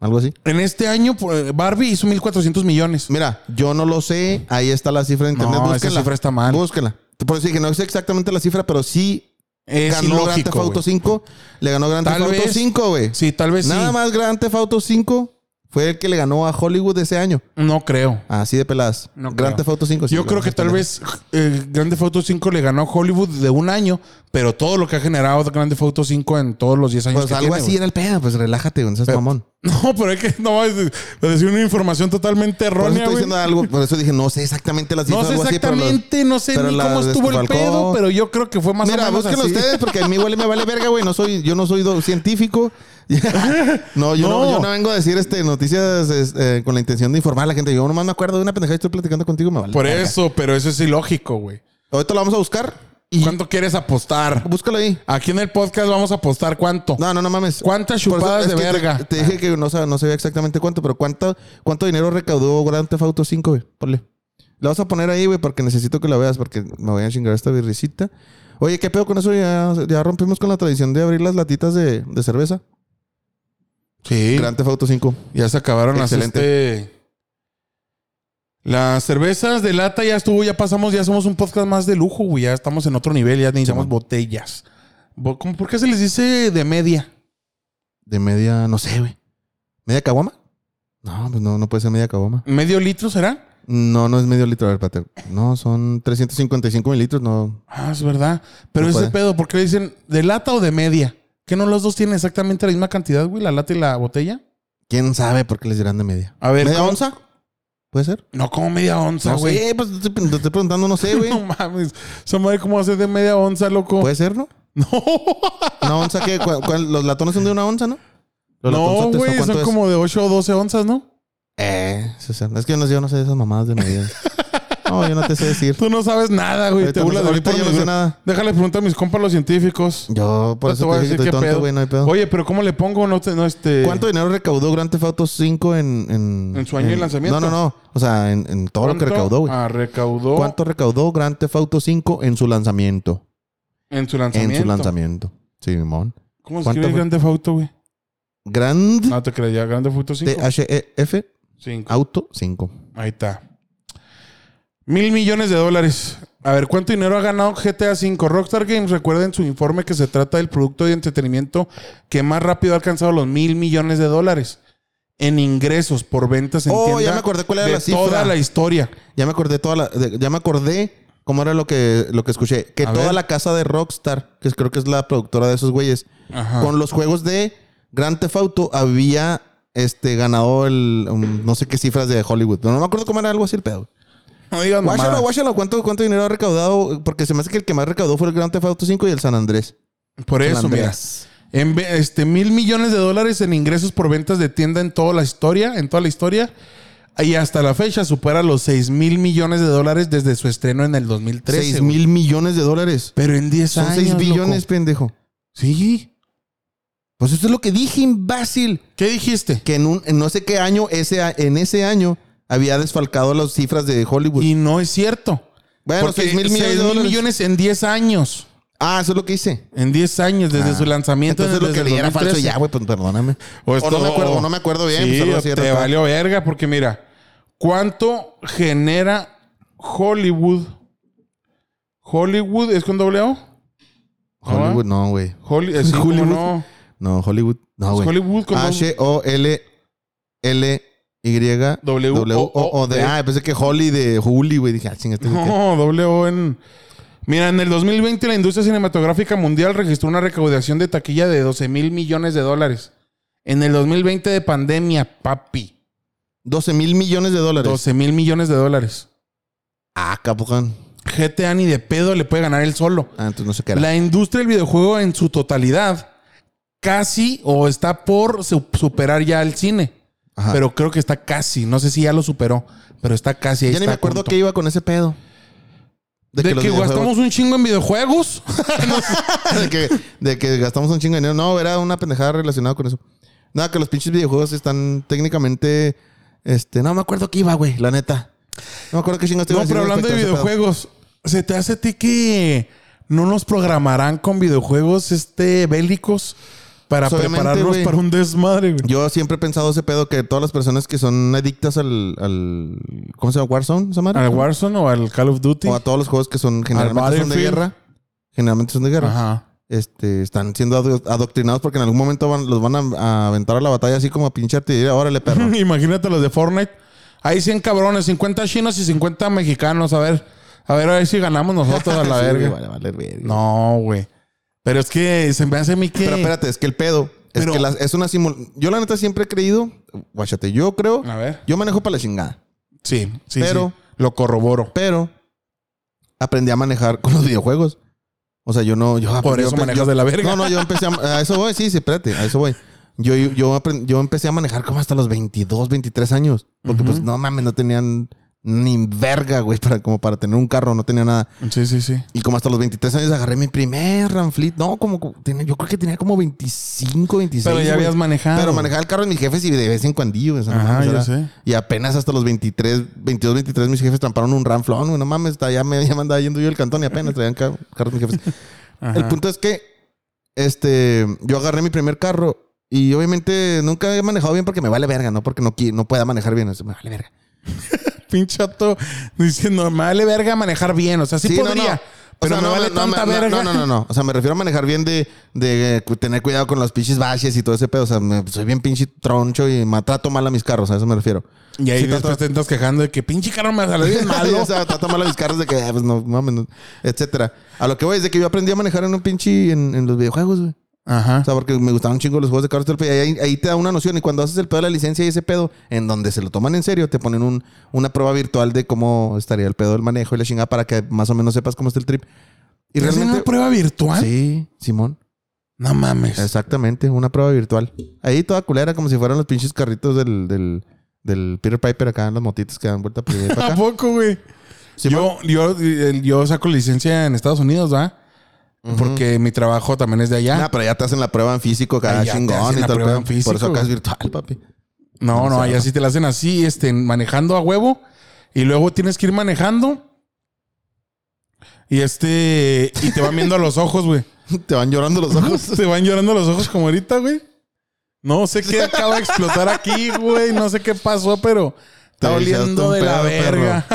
Algo así. En este año, pues, Barbie hizo 1.400 millones. Mira, yo no lo sé. Ahí está la cifra de internet. No, esa Búsquenla. cifra está mal. Búsquenla. Por eso dije, no sé exactamente la cifra, pero sí Es ganó Grand Theft ilógico, Auto güey. 5. Le ganó Grand Theft Auto vez. 5, güey. Sí, tal vez Nada sí. más Grand Theft Auto 5 fue el que le ganó a Hollywood ese año. No creo. Así de peladas. No Grand creo. Theft Auto 5. sí, Yo creo que tal vez eh, Grand Theft Auto 5 le ganó a Hollywood de un año, pero todo lo que ha generado Grand Theft Auto 5 en todos los 10 años Pues que algo tiene, así güey. era el pedo. Pues relájate, güey. No seas Pero- mamón. No, pero es que no es de decir una información totalmente Por eso errónea, estoy güey. diciendo algo. Por eso dije, no sé exactamente la cifra. No sé algo así, exactamente, no sé ni cómo estuvo el pedo, pero yo creo que fue más Mira, o menos búsquenlo así. ustedes porque a mí igual me vale verga, güey. No soy, yo no soy científico. no, yo no. No. yo no vengo a decir este, noticias este, con la intención de informar a la gente. Yo nomás me acuerdo de una pendejada y estoy platicando contigo. Me vale Por verga. eso, pero eso es ilógico, güey. Ahorita lo vamos a buscar y ¿Cuánto quieres apostar? búscalo ahí. Aquí en el podcast vamos a apostar cuánto. No, no, no mames. ¿Cuántas eso chupadas de te- verga? Te, dije que no, no sabía exactamente cuánto, pero ¿cuánto, cuánto dinero recaudó Grand Theft Auto 5, güey? Ponle. La vas a poner ahí, güey, porque necesito que la veas, porque me voy a chingar esta birricita. Oye, ¿qué pedo con eso? Ya, ya rompimos con la tradición de abrir las latitas de, de cerveza. Sí. Grand Theft Auto 5. Ya se acabaron las Excelente. este. Las cervezas de lata ya estuvo, ya pasamos, ya somos un podcast más de lujo, güey. Ya estamos en otro nivel, ya necesitamos botellas. Bo- ¿cómo- ¿Por qué se les dice de media? De media, no sé, güey. ¿Media caguama? No, pues no, no puede ser media caguama. ¿Medio litro será? No, no es medio litro, a ver, espérate. No, son 355 mililitros, no. Ah, es verdad. Pero No ese puede. pedo, ¿por qué le dicen de lata o de media? ¿Que no los dos tienen exactamente la misma cantidad, güey? La lata y la botella. ¿Quién sabe por qué les dirán de media? A ver, ¿Media ¿cómo- onza? ¿Puede ser? No, como media onza, No güey. sé, pues te estoy, preguntando, no sé, güey. No mames. Esa madre, ¿cómo hace de media onza, loco? ¿Puede ser, no? no. ¿Una onza qué? ¿Cuál- cuál? los latones son de una onza, ¿no? Los No, latonzotes, ¿o güey, son como de 8 o 12 onzas, ¿no? Eh, es que yo no, yo no sé de esas mamadas de medidas. No, yo no te sé decir. Tú no sabes nada, güey. Ahorita Te no- burlas de mí por yo no sé nada. Déjale preguntar a mis compas los científicos. Yo por No eso te voy a decir que tonto, pedo. güey, no hay pedo. Oye, pero ¿cómo le pongo? No, te- no este... ¿Cuánto dinero recaudó Grand Theft Auto 5 en... En, ¿En su año de lanzamiento? No, no, no. O sea, en, en todo lo que recaudó, güey. Ah, recaudó ¿Cuánto recaudó Grand Theft Auto 5 en su lanzamiento? en su lanzamiento. En su lanzamiento. Sí, Simón. ¿Cómo se ¿Cuánto escribe fue? Grande Auto, güey? Grand No te creía. Grande Auto 5. T-H-E-F Cinco. Auto 5. Ahí está. Mil millones de dólares. A ver, ¿cuánto dinero ha ganado GTA V? Rockstar Games recuerda en su informe que se trata del producto de entretenimiento que más rápido ha alcanzado los mil millones de dólares en ingresos por ventas en Oh, tienda ya me acordé cuál era de la cifra. toda la historia. Ya me acordé toda la... ya me acordé ¿Cómo era lo que, lo que escuché? Que A toda ver. la casa de Rockstar, que creo que es la productora de esos güeyes, Ajá. con los juegos de Grand Theft Auto había este, ganado el, um, no sé qué cifras de Hollywood. No, no me acuerdo cómo era algo así el pedo. No digas Guáchalo, guáchalo. ¿Cuánto, ¿Cuánto dinero ha recaudado? Porque se me hace que el que más recaudó fue el Grand Theft Auto 5 y el San Andrés. Por San eso, mira. En este, mil millones de dólares en ingresos por ventas de tienda en toda la historia, en toda la historia. Y hasta la fecha supera los 6 mil millones de dólares desde su estreno en el 2013. 6 güey. mil millones de dólares. Pero en 10 Son años. 6 loco. billones, pendejo. Sí. Pues eso es lo que dije, imbécil. ¿Qué dijiste? Que en, un, en no sé qué año, ese, en ese año, había desfalcado las cifras de Hollywood. Y no es cierto. bueno, Porque 6 mil millones de 6 mil millones en 10 años. Ah, eso es lo que hice. En 10 años, desde Ah. su lanzamiento. Entonces lo desde que el leí era falso 2013. ya, güey, pues perdóname. O, O, esto- no me acuerdo, o no me acuerdo bien. Sí, pues, o así te valió verga, porque mira, ¿cuánto genera Hollywood? Hollywood es con doble O. Hollywood, no, güey. Hollywood. no. No, Hollywood. No, güey. Hollywood con doble H-O-L-L-Y. W-O-O-D. Ah, pensé que Holly de Juli, güey. Dije, ah, chingate. No, doble O en. Mira, en el 2020 la industria cinematográfica mundial registró una recaudación de taquilla de 12 mil millones de dólares. En el 2020 de pandemia, papi. 12 mil millones de dólares. 12 mil millones de dólares. Ah, capuján. GTA ni de pedo le puede ganar él solo. Ah, entonces no sé qué era. La industria del videojuego en su totalidad casi o está por su- superar ya el cine. Ajá. Pero creo que está casi. No sé si ya lo superó, pero está casi. ahí ya ni me acuerdo que iba con ese pedo. De, que, los videojuegos- gastamos un chingo en videojuegos. de, que, de que gastamos un chingo de dinero. No, era una pendejada relacionada con eso. Nada, que los pinches videojuegos están técnicamente. Este, no me acuerdo qué iba, güey, la neta. No me acuerdo qué chingo estoy no, pero hablando de videojuegos, ¿se te hace a ti que no nos programarán con videojuegos este bélicos para Pues, obviamente, prepararnos para un desmadre? güey? Yo siempre he pensado ese pedo que todas las personas que son adictas al. al ¿Cómo se llama? ¿Warzone? ¿Se llama? ¿Al Warzone o al Call of Duty? O a todos los juegos que son generalmente son de guerra. Generalmente son de guerra. Ajá. Este, están siendo ado- adoctrinados porque en algún momento van- los van a, a aventar a la batalla así como a pinche artillería. Órale, perro. Imagínate los de Fortnite. Hay 100 cabrones, 50 chinos y 50 mexicanos. A ver, a ver, a ver si ganamos nosotros a la Sí, verga. vale, vale, verga. No, güey. Pero es que se me hace a mí que. Pero espérate, es que el pedo es Pero- que es una simulación. Yo la neta siempre he creído, guáchate, yo creo, A ver. yo manejo para la chingada, Sí, sí, Pero- sí. Lo corroboro. pero aprendí a manejar con los videojuegos. O sea, yo no, yo Por yo eso empe- manejas yo- de la verga. No, no, yo empecé a, a eso voy, sí, sí, espérate, a eso voy. Yo, yo, aprend- yo empecé a manejar como hasta los 22, 23 años. Porque pues no mames, no tenían ni verga, güey, para, como para tener un carro, no tenía nada. Sí, sí, sí. Y como hasta los 23 años agarré mi primer Ramfleet. No, como, como- tenía- yo creo que tenía como 25, 26. Pero ya güey. habías manejado. Pero manejaba el carro de mis jefes y de vez en cuando, güey. no Ajá, yo sé. Y apenas hasta los 23, 22, 23 mis jefes tramparon un Ramflón, güey. No mames, ya me, ya me andaba yendo yo el cantón y apenas traían ca- carros mis jefes. Ajá. El punto es que este, yo agarré mi primer carro y obviamente nunca he manejado bien porque me vale verga, no porque no, no pueda manejar bien. me vale verga. Pinchato diciendo, me vale verga manejar bien. O sea, sí, Sí, no, podría. no. O Pero sea, me no, vale no, tanta no, verga. No, no, no, no. O sea, me refiero a manejar bien de, de eh, tener cuidado con los pinches baches y todo ese pedo. O sea, me- soy bien pinche troncho y me trato mal a mis carros, a eso me refiero. Y ahí Sí, después trato- te estás quejando de que pinche carro me salió bien malo. o sea, trato mal a mis carros de que, ah, pues no, mames, no, etcétera. A lo que voy es de que yo aprendí a manejar en un pinche, en, en los videojuegos, güey. Ajá. O sea, porque me gustaban un chingo los juegos de carros. y ahí, ahí te da una noción. Y cuando haces el pedo de la licencia y ese pedo, en donde se lo toman en serio, te ponen un, una prueba virtual de cómo estaría el pedo del manejo y la chingada para que más o menos sepas cómo está el trip. Y ¿Y realmente una prueba virtual? Sí, Simón. No mames. Exactamente, una prueba virtual. Ahí toda culera, como si fueran los pinches carritos del, del, del Peter Piper acá, las motitas que dan vuelta para ¿A acá. poco, güey? Yo, yo, yo saco licencia en Estados Unidos, ¿va? Porque mi trabajo también es de allá. Nah, pero ya te hacen la prueba en físico, cada chingón y en Por eso acá es virtual, papi. no, no, allá sí te la hacen así, este, manejando a huevo. Y luego tienes que ir manejando. Y este. Y te van viendo a los ojos, güey. Te van llorando los ojos. Te van llorando los ojos como ahorita, güey. No sé qué acaba de explotar aquí, güey. No sé qué pasó, pero está oliendo de la verga.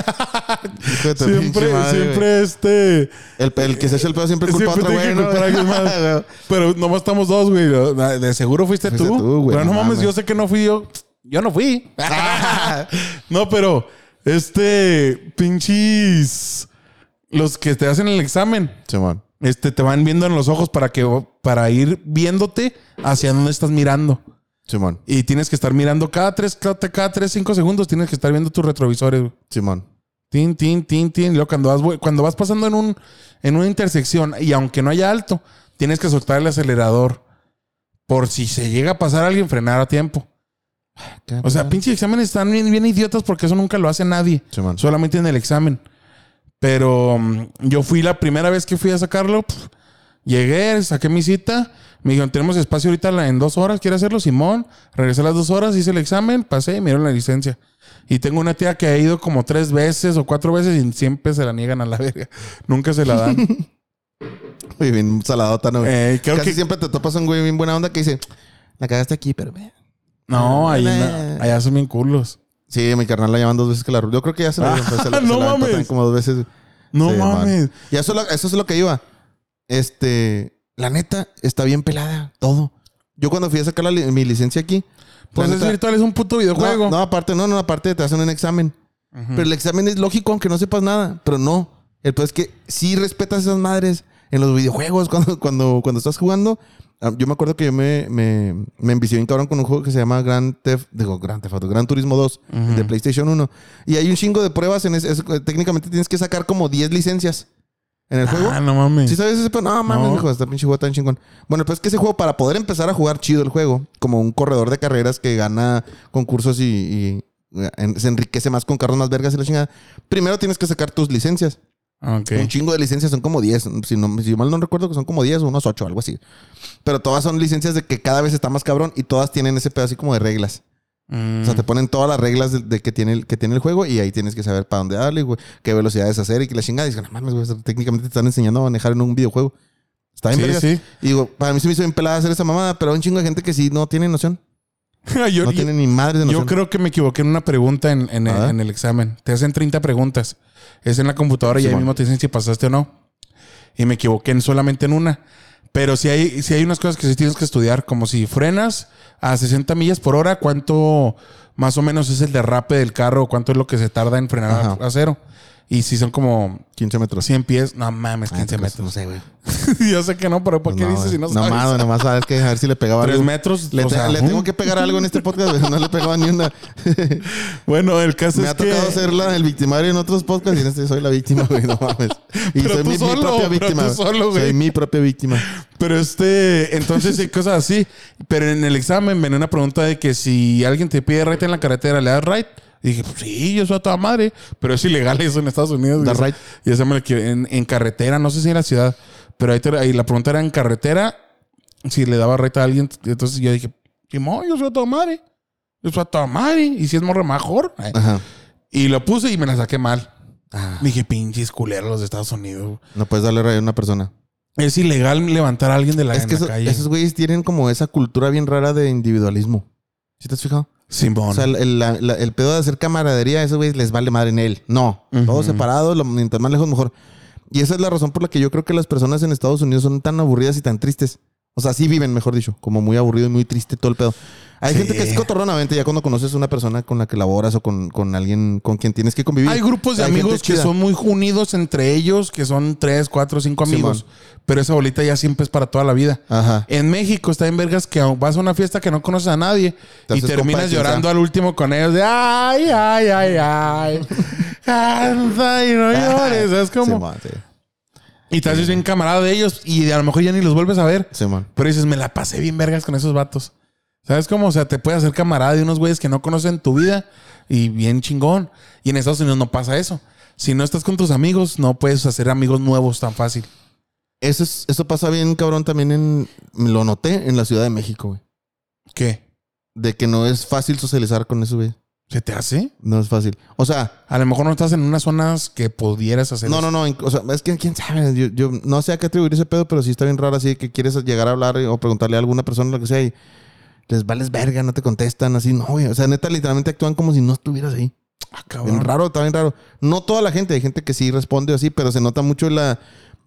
Siempre, madre, siempre este. El, el que se echa el pedo siempre culpa a Siempre otro tiene güey. a alguien más. ¿no? Pero nomás estamos dos, güey. De seguro fuiste, Fuiste tú. Pero no no mames, yo sé que no fui yo. Yo no fui. no, pero este pinches. los que te hacen el examen, este, te van viendo en los ojos para que para ir viéndote hacia dónde estás mirando. Simón. Y tienes que estar mirando cada tres, cada, cada tres, cinco segundos, tienes que estar viendo tus retrovisores. güey. Simón. Tin, tin, tin, tin. Y luego cuando vas, cuando vas pasando en, un, en una intersección y aunque no haya alto, tienes que soltar el acelerador. Por si se llega a pasar alguien, frenar a tiempo. O sea, pinches exámenes están bien, bien idiotas porque eso nunca lo hace nadie. Simón. Solamente en el examen. Pero mm, yo fui la primera vez que fui a sacarlo. Llegué, saqué mi cita. Me dijeron, tenemos espacio ahorita en dos horas. ¿Quieres hacerlo, Simón? Regresé a las dos horas, hice el examen, pasé y me dieron la licencia. Y tengo una tía que ha ido como tres veces o cuatro veces y siempre se la niegan a la verga. Nunca se la dan. Muy bien saladota, ¿no? Eh, creo Casi que... siempre te topas un güey bien buena onda que dice, la cagaste aquí, pero... ve". No, ahí no- allá son bien culos. Sí, mi carnal la llaman dos veces que la... Yo creo que ya se la, Ah, se la- se la no mames. como dos veces. No Sí, man. mames. Y eso, eso es lo que iba. Este, la neta, está bien pelada todo. Yo cuando fui a sacar la li- mi licencia aquí, Pues es neta- virtual, es un puto videojuego. no, no, aparte, no, no, aparte te hacen un examen. Pero el examen es lógico aunque no sepas nada. Pero no. El es que sí respetas esas madres en los videojuegos cuando, cuando, cuando estás jugando. Ah, Yo me acuerdo que yo me, me, me envicié bien cabrón con un juego que se llama Grand Theft, digo, Grand Theft Auto, Gran Turismo 2 Ujú. de PlayStation 1. Y hay un chingo de pruebas en ese, es- técnicamente tienes que sacar como 10 licencias en el juego. Ah, no mames. ¿Sí sabes ese pedo? No, mames, No. hijo, está pinche juego tan chingón. Bueno, pues es que ese juego, para poder empezar a jugar chido el juego, como un corredor de carreras que gana concursos y, y, en- se enriquece más con carros más vergas y la chingada, primero tienes que sacar tus licencias. Ok. Un chingo de licencias son como 10. Si, no, si mal no recuerdo, que son como 10 o unos 8, algo así. Pero todas son licencias de que cada vez está más cabrón y todas tienen ese pedo así como de reglas. Mm. O sea, te ponen todas las reglas de, de que, tiene el, que tiene el juego y ahí tienes que saber para dónde darle, güey, qué velocidades hacer y que la chingada. Y dices, no mames, güey, técnicamente te están enseñando a manejar en un videojuego. Está bien, Sí, vergas. sí. Y digo, para mí se me hizo bien pelada hacer esa mamada, pero hay un chingo de gente que sí no tiene noción. yo, No yo- tiene ni madre de noción. yo creo que me equivoqué en una pregunta en, el examen. Te hacen 30 preguntas. Es en la computadora y ahí mismo te dicen si pasaste o no. Y me equivoqué en solamente en una. Pero si hay, si hay unas cosas que sí tienes que estudiar, como si frenas a 60 millas por hora, cuánto más o menos es el derrape del carro, cuánto es lo que se tarda en frenar Ajá. a cero. Y si son como 15 metros. 100 pies, no mames, Ah, 15 pues, No metros. sé, güey. Yo sé que no, pero ¿por Pues qué no, dices si no sabes? Nomás, güey, nomás sabes que a ver si le pegaba Tres algo. metros. Le, o te- sea, le uh. tengo que pegar algo en este podcast. No le pegaba ni una. Bueno, el caso Me es ha tocado que... ser la- el victimario en otros podcasts y en este soy la víctima, güey. No mames. Y Pero soy tú mi, propia víctima. tú solo, güey. Soy mi propia víctima. Pero este, entonces sí, cosas así. Pero en el examen venía una pregunta de que si alguien te pide right en la carretera, ¿le das right? Y dije, pues sí, yo soy a toda madre. Pero es ilegal eso en Estados Unidos. Güey. right. Y eso me en, en carretera, no sé si en la ciudad. Pero ahí, te- ahí la pregunta era en carretera, si le daba right a alguien. Entonces yo dije, Simón, yo soy a toda madre. Yo soy a toda madre. Y si es morre mejor. Eh. Ajá. Y lo puse y me la saqué mal. Ah, Dije, pinches culeros los de Estados Unidos. no puedes darle rayo a una persona. Es ilegal levantar a alguien de la, es en que la eso- calle. esos güeyes tienen como esa cultura bien rara de individualismo. ¿Sí te has fijado? Simón. O sea, el, el- la- la- el pedo de hacer camaradería, a esos güeyes les vale madre en él. No. Ujú. Todos separados, lo, mientras más lejos, mejor. Y esa es la razón por la que yo creo que las personas en Estados Unidos son tan aburridas y tan tristes. O sea, sí viven, mejor dicho, como muy aburrido y muy triste todo el pedo. Hay Sí. gente que es cotorrona, ya cuando conoces a una persona con la que laboras o con, con alguien con quien tienes que convivir. Hay grupos de Hay amigos que son muy unidos entre ellos, que son tres, cuatro, cinco amigos. Pero esa bolita ya siempre es para toda la vida. Ajá. En México está en vergas que vas a una fiesta que no conoces a nadie y terminas llorando al último con ellos de ay, ay, ay, ay. Anda y no llores. ¿Sabes cómo? Simón, sí. Y te haces bien camarada de ellos y a lo mejor ya ni los vuelves a ver. Simón. Pero dices, me la pasé bien vergas con esos vatos. ¿Sabes cómo? O sea, te puedes hacer camarada de unos güeyes que no conocen tu vida y bien chingón. Y en Estados Unidos no pasa eso. Si no estás con tus amigos, no puedes hacer amigos nuevos tan fácil. Eso, es, eso pasa bien, cabrón, también en... Lo noté en la Ciudad de México, güey. ¿Qué? De que no es fácil socializar con eso, güey. ¿Se te hace? No es fácil. O sea, A lo mejor no estás en unas zonas que pudieras hacer no, eso. no, no. O sea, es que quién sabe. Yo, yo no sé a qué atribuir ese pedo, pero sí está bien raro así que quieres llegar a hablar o preguntarle a alguna persona lo que sea y les vales verga, no te contestan, así. No, güey. O sea, neta, literalmente actúan como si no estuvieras ahí. Ah, Bien raro, está bien raro. No toda la gente, hay gente que sí responde así, pero se nota mucho la,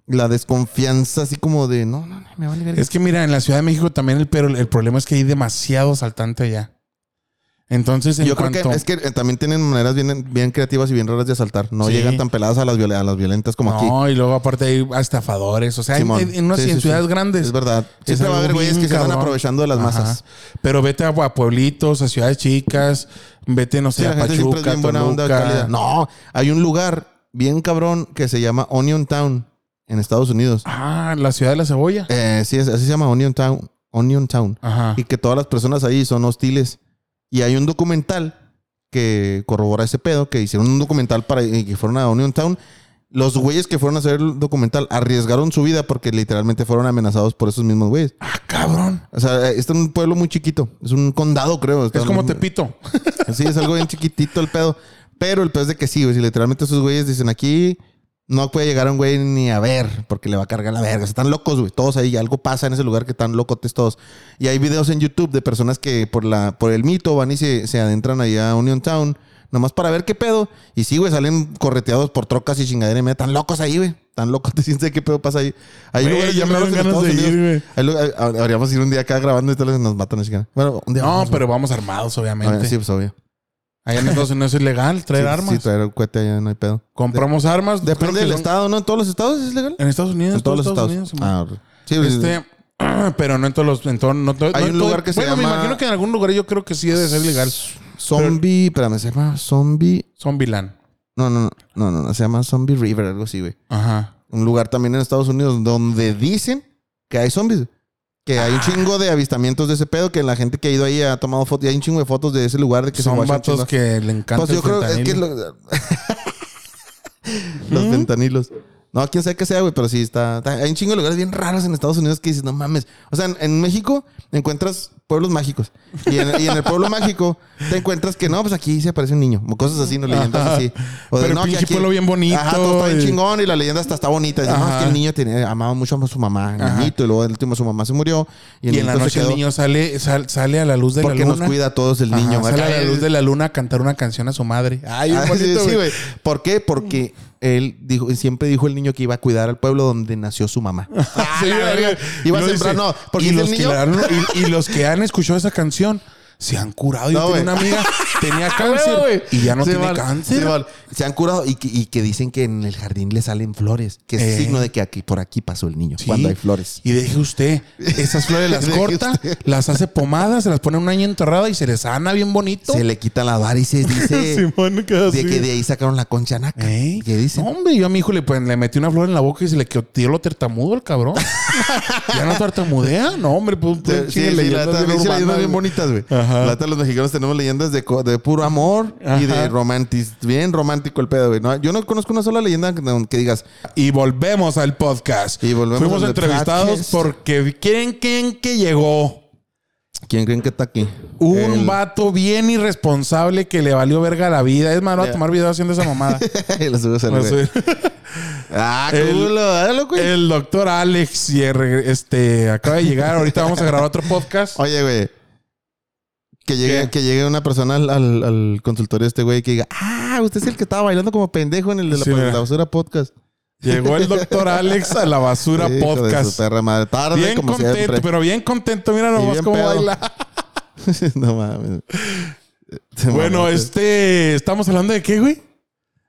la desconfianza, así como de no, no, no, me vale verga. Es que mira, en la Ciudad de México también el, pero el problema es que hay demasiado asaltante allá. Entonces, en Yo creo que es que eh, también tienen maneras bien, bien creativas y bien raras de asaltar. No Sí. llegan tan peladas a las, viola- a las violentas como aquí. No, y luego aparte hay estafadores. O sea, en, unas Sí, en sí, ciudades grandes. Es verdad. Siempre va a haber güeyes que se van aprovechando de las Ajá. masas. Pero vete a, a pueblitos, a ciudades chicas, vete, no sé, a Pachuca, bien buena onda, Toluca. cálida. No, hay un lugar bien cabrón que se llama Onion Town en Estados Unidos. Ah, la ciudad de la cebolla. Eh, sí, así se llama Onion Town. Onion Town. Ajá. Y que todas las personas ahí son hostiles. Y hay un documental que corrobora ese pedo, que hicieron un documental para y que fueron a Onion Town. Los güeyes que fueron a hacer el documental arriesgaron su vida porque literalmente fueron amenazados por esos mismos güeyes. Ah, cabrón. O sea, eh, está en un pueblo muy chiquito. Es un condado, creo. Está Es como Tepito. Sí, es algo bien chiquitito el pedo. Pero el pedo es de que sí, güey. Si literalmente esos güeyes dicen aquí no puede llegar un güey ni a ver porque le va a cargar la verga. O sea, están locos, güey. Todos ahí. Algo pasa en ese lugar que están locotes todos. Y hay videos en YouTube de personas que por la por el mito van y se, se adentran ahí a Union Town. Nomás para ver qué pedo. Y sí, güey, salen correteados por trocas y chingadera y media. Tan locos ahí, güey. Tan locos. Te sientes qué pedo pasa ahí. Hay Güey, lugares ya me dan ganas de ir, güey. Habríamos ir un día acá grabando y tal vez nos matan Bueno, un día No, pero vamos armados, obviamente. Sí, pues obvio. Allá en Estados Unidos es ilegal traer Sí, armas. Sí, traer un cohete allá no hay pedo. Compramos armas. Depende del son- estado, ¿no? ¿En todos los estados es legal? En Estados Unidos. En todos los estados. Unidos, ah, sí, Este, pero no en todos los. En todo- no, Hay no un todo- lugar que se bueno, me llama- imagino que en algún lugar yo creo que sí debe ser legal. zombie, espérame, se llama Zombie. Zombieland. No, no, no, no, no, se llama Zombie River, algo así, güey. Ajá. Un lugar también en Estados Unidos donde dicen que hay zombies. Que hay un chingo de avistamientos de ese pedo, que la gente que ha ido ahí ha tomado fotos, y hay un chingo de fotos de ese lugar de que Son se vatos que le encanta Pues yo el creo es que lo- los fentanilos. No, quién sabe qué sea, güey, pero sí está, está- Hay un chingo de lugares bien raros en Estados Unidos que dices, no mames. O sea, en, en México encuentras pueblos mágicos. Y en, y en el pueblo mágico te encuentras que no, pues aquí se aparece un niño. O cosas así, no leyendas así. O Pero no, que pinche pueblo bien bonito, Ajá, todo está bien y- chingón y la leyenda hasta está bonita. Dice, no, es Ajá. que el niño tenía, amaba mucho a su mamá, el niñito, y luego el último su mamá se murió. Y, el Y en la noche el niño sale, sal- sale a la luz de la porque luna. nos cuida a todos el niño. Ajá, sale a la luz de la luna a cantar una canción a su madre. Ay, un bonito, sí, güey. ¿Por qué? Porque él dijo, siempre dijo el niño que iba a cuidar al pueblo donde nació su mamá. Ah, Sí, la verga. güey. Iba a sembrar, dice. no. Porque y, es el los que niño. la han- y, y los que han escuchado esa canción se han curado. Yo No, tenía güey. una amiga, tenía cáncer y ya no tiene mal. cáncer. Mal. Se han curado y que, y que dicen que en el jardín le salen flores, que es Eh. signo de que aquí por aquí pasó el niño, Sí. cuando hay flores. Y deje usted, esas flores las corta, usted. las hace pomadas, se las pone un año enterrada y se les sana bien bonito. Se le quita la varices, dice Simón, de que de ahí sacaron la concha naca. ¿Eh? ¿Qué dicen? No, hombre, yo a mi hijo le, pues, le metí una flor en la boca y se le quedó dio lo tartamudo el cabrón. ya no tartamudea. No, hombre, pues, Sí, sí, la bien bonitas, güey. Ajá. La neta, los mexicanos tenemos leyendas de, puro amor y de romantis. Bien romántico el pedo, güey. No, yo no conozco una sola leyenda que, que digas, Y volvemos al podcast. Y volvemos Fuimos al entrevistados porque ¿quién, quién que llegó? ¿quién creen que está aquí? Un El- vato bien irresponsable que le valió verga la vida. Es más, va a tomar video haciendo esa mamada. Lo subes al. Ah, El- culo, dale, güey. El doctor Alex y este acaba de llegar. Ahorita vamos a grabar otro podcast. Oye, güey. Que llegue, ¿Qué? que llegue una persona al, al, al consultorio de este güey que diga, ah, usted es el que estaba bailando como pendejo en el de la, Sí, mira. la basura podcast. Llegó el doctor Alex a la basura Hijo de su podcast. perra madre. Tarde, Bien como contento, siempre. pero bien contento. Mira nomás cómo pedo. baila. no mames. Bueno, este... ¿Estamos hablando de qué, güey?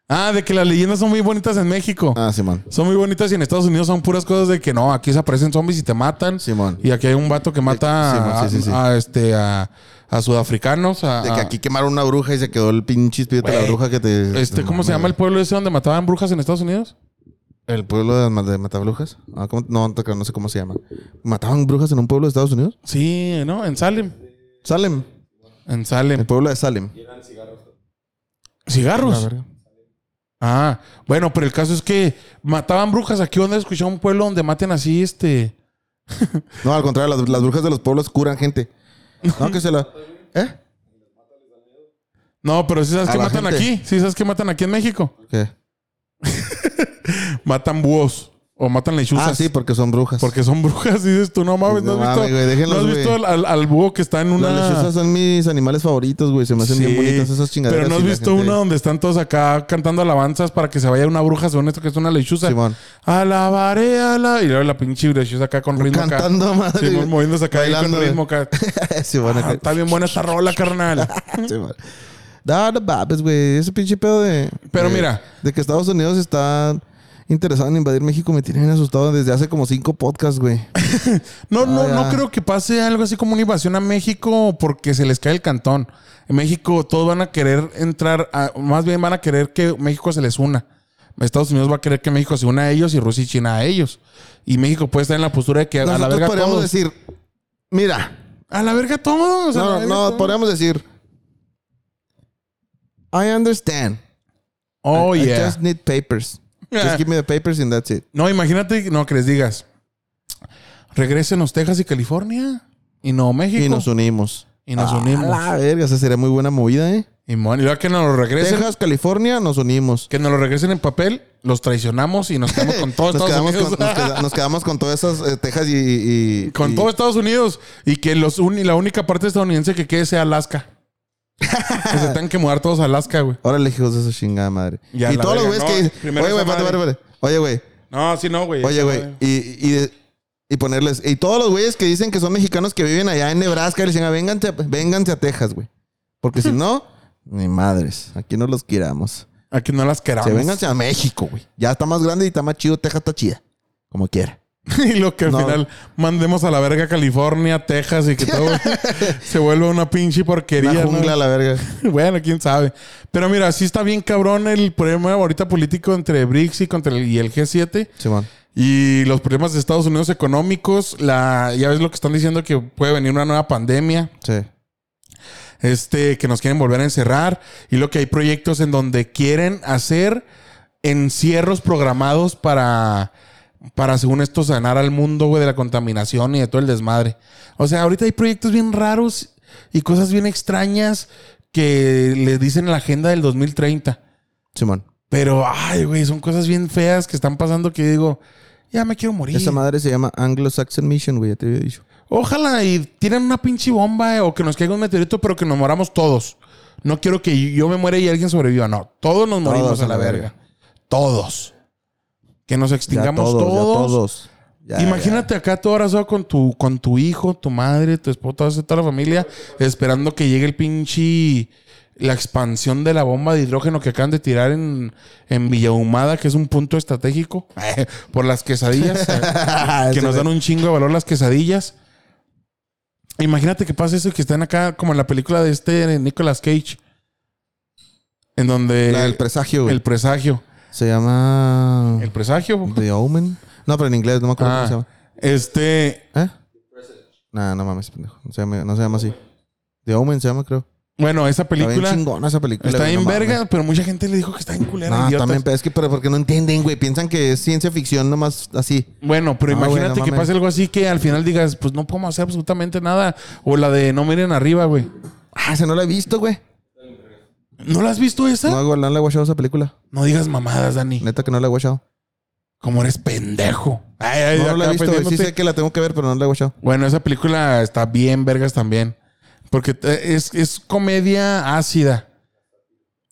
Ah, de que las leyendas son muy bonitas en México. Ah, Simón. Son muy bonitas y en Estados Unidos son puras cosas de que no, aquí se aparecen zombies y te matan. Simón. Y aquí hay un vato que mata Simón, a, sí, sí, sí. a, este a, a sudafricanos. A, De que aquí quemaron una bruja y se quedó el pinche espíritu de la bruja que te. este, ¿cómo se llama el pueblo ese donde mataban brujas en Estados Unidos? ¿El pueblo de, de Matabrujas? Ah, ¿cómo? No, no, sé cómo se llama. ¿Mataban brujas en un pueblo de Estados Unidos? Sí, ¿no? En Salem. Salem. En El Salem. pueblo de Salem. ¿Cigarros? Ah, bueno, pero el caso es que mataban brujas. Aquí donde he escuchado un pueblo donde maten así, este. No, al contrario, las, las brujas de los pueblos curan gente. No, que se la. ¿Eh? No, pero sí sabes que matan gente. aquí. Sí sabes que matan aquí en México. ¿Qué? Matan búhos. O matan lechuzas. Ah, sí, porque son brujas. Porque son brujas, dices tú, no mames, no has visto, mames, güey, déjenlos, ¿no has visto al, al- al búho que está en una. Las lechuzas son mis animales favoritos, güey. Se me hacen bien bonitas esas chingaderas. Pero no has visto gente- una donde están todos acá cantando alabanzas para que se vaya una bruja, según esto que es una lechuza. Simón. Alabaré, ala. Y luego la pinche lechuza acá con ritmo acá. Cantando, madre. Moviéndose acá ahí con ritmo acá. Simón, Ah, está bien buena esta rola, carnal. Simón. No, no mames, güey. Ese pinche pedo de. Pero de- mira. De que Estados Unidos está interesado en invadir México me tiene bien asustado desde hace como cinco podcasts, güey. No, no, Ah, no ya. creo que pase algo así como una invasión a México porque se les cae el cantón. En México todos van a querer entrar, a- más bien van a querer que México se les una. Estados Unidos va a querer que México se una a ellos y Rusia y China a ellos. Y México puede estar en la postura de que a la verga podríamos todos. decir, mira, A la verga todos. no, verga no, todos. podríamos decir, I understand. Oh, I yeah. just need papers. Just give me the papers and that's it. No, imagínate, no, que les digas. Regrésenos Texas y California. Y no México. Y nos unimos. Y nos Ah, unimos. La verga, esa sería muy buena movida, ¿eh? Y, mon- y luego que nos lo regresen. Texas, California, nos unimos. Que nos lo regresen en papel, los traicionamos y nos quedamos con todo Nos Estados Unidos. con, nos, queda- nos quedamos con todas esas eh, Texas y... y- Con todo Estados Unidos. Y que los uni- la única parte estadounidense que quede sea Alaska. Que se tengan que mudar todos a Alaska, güey. Órale, hijos de esa chingada madre. Ya, y la todos los verga, güeyes que no, dicen... primero Oye, güey, esa espérate, madre. espérate, espérate. Oye, güey. No, sí, no, güey. Oye, Esa güey. madre. Y, y, y ponerles... Y todos los güeyes que dicen que son mexicanos que viven allá en Nebraska, le dicen, "Ah, vénganse, a- vénganse a Texas, güey. Porque si no, ni madres. Aquí no los queramos. Aquí no las queramos. Se vénganse a México, güey. Ya está más grande y está más chido. Texas está chida. Como quiera. y lo que al No. final mandemos a la verga California, Texas y que todo se vuelva una pinche porquería. Una ¿no? jungla a la verga. Bueno, quién sabe. Pero mira, sí está bien cabrón el problema ahorita político entre BRICS y, contra el, y el G7. Simón. Y los problemas de Estados Unidos económicos. La, ya ves lo que están diciendo que puede venir una nueva pandemia. Sí. Este, que nos quieren volver a encerrar. Y lo que hay proyectos en donde quieren hacer encierros programados para, para según esto, sanar al mundo, güey, de la contaminación y de todo el desmadre. O sea, ahorita hay proyectos bien raros y cosas bien extrañas que le dicen en la agenda del 2030. Simón. Pero, ay, güey, son cosas bien feas que están pasando que digo, ya me quiero morir. Esa madre se llama Anglo-Saxon Mission, güey. Ya te había dicho. Ojalá y tiren una pinche bomba eh, o que nos caiga un meteorito, pero que nos moramos todos. No quiero que yo me muera y alguien sobreviva. No, todos nos morimos Todos a la verga. Todos. Que nos Ya extingamos todos, todos. ya todos. Ya, Imagínate acá todo abrazado con tu, con tu hijo, tu madre, tu esposa, toda, toda la familia, esperando que llegue el pinche. La expansión de la bomba de hidrógeno que acaban de tirar en, en Villahumada, que es un punto estratégico, por las quesadillas. eh, que nos dan un chingo de valor las quesadillas. Imagínate que pasa eso y que están acá como en la película de este Nicolas Cage. En donde La del presagio, güey. el presagio. Se llama... El presagio. The Omen. No, pero en inglés. No me acuerdo Ah, cómo se llama. este. ¿Eh? Nah, no mames, pendejo. No se, llama, no se llama así. The Omen se llama, creo. Bueno, esa Está bien película chingona esa película. está güey, en no mames. verga, pero mucha gente le dijo que está en culera. No, idiotas. también, pero es que pero porque no entienden, güey. Piensan que es ciencia ficción nomás así. Bueno, pero No, güey, imagínate no que mames. pase algo así que al final digas, pues no podemos hacer absolutamente nada. O la de no miren arriba, güey. Ah, ese no la he visto, güey. ¿No la has visto esa? No, no la he watchado esa película. No digas mamadas, Dani. Neta que no la he watchado. Como eres pendejo. Ay, ay, No la he visto. Sí sé que la tengo que ver, pero no la he watchado. Bueno, esa película está bien vergas también. Porque eh, es, es comedia ácida.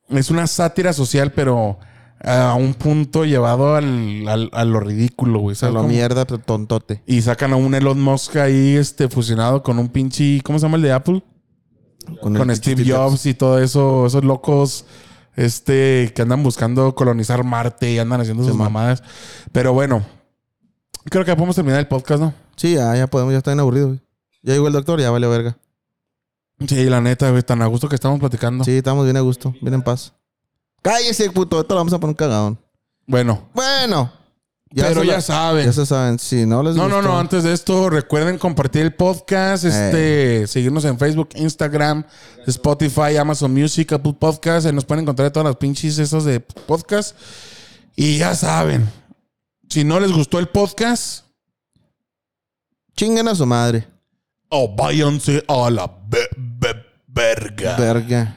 Es una sátira social, pero a un punto llevado al, al- a lo ridículo, güey. A ¿sabes la cómo? mierda, tontote. Y sacan a un Elon Musk ahí este, fusionado con un pinche... ¿Cómo se llama el de Apple? Con Steve Jobs y todo eso. Esos locos este, que andan buscando colonizar Marte y andan haciendo sus mamadas. Pero bueno, creo que ya podemos terminar el podcast, ¿no? Sí, ya, ya podemos, ya está bien aburrido, güey. Ya llegó el doctor, ya vale verga. Sí, la neta, güey, tan a gusto que estamos platicando. Sí, estamos bien a gusto, bien en paz. Cállese, puto, esto lo vamos a poner un cagadón. Bueno, Bueno. Pero ya la- saben. Ya se saben, si no les No, no, gustó- no. Antes de esto, recuerden compartir el podcast, este, seguirnos en Facebook, Instagram, Spotify, Amazon Music, Apple Podcast. Nos pueden encontrar todas las pinches esos de podcast. Y ya saben, si no les gustó el podcast, Chinguen a su madre. o váyanse a la be- be- verga. Verga.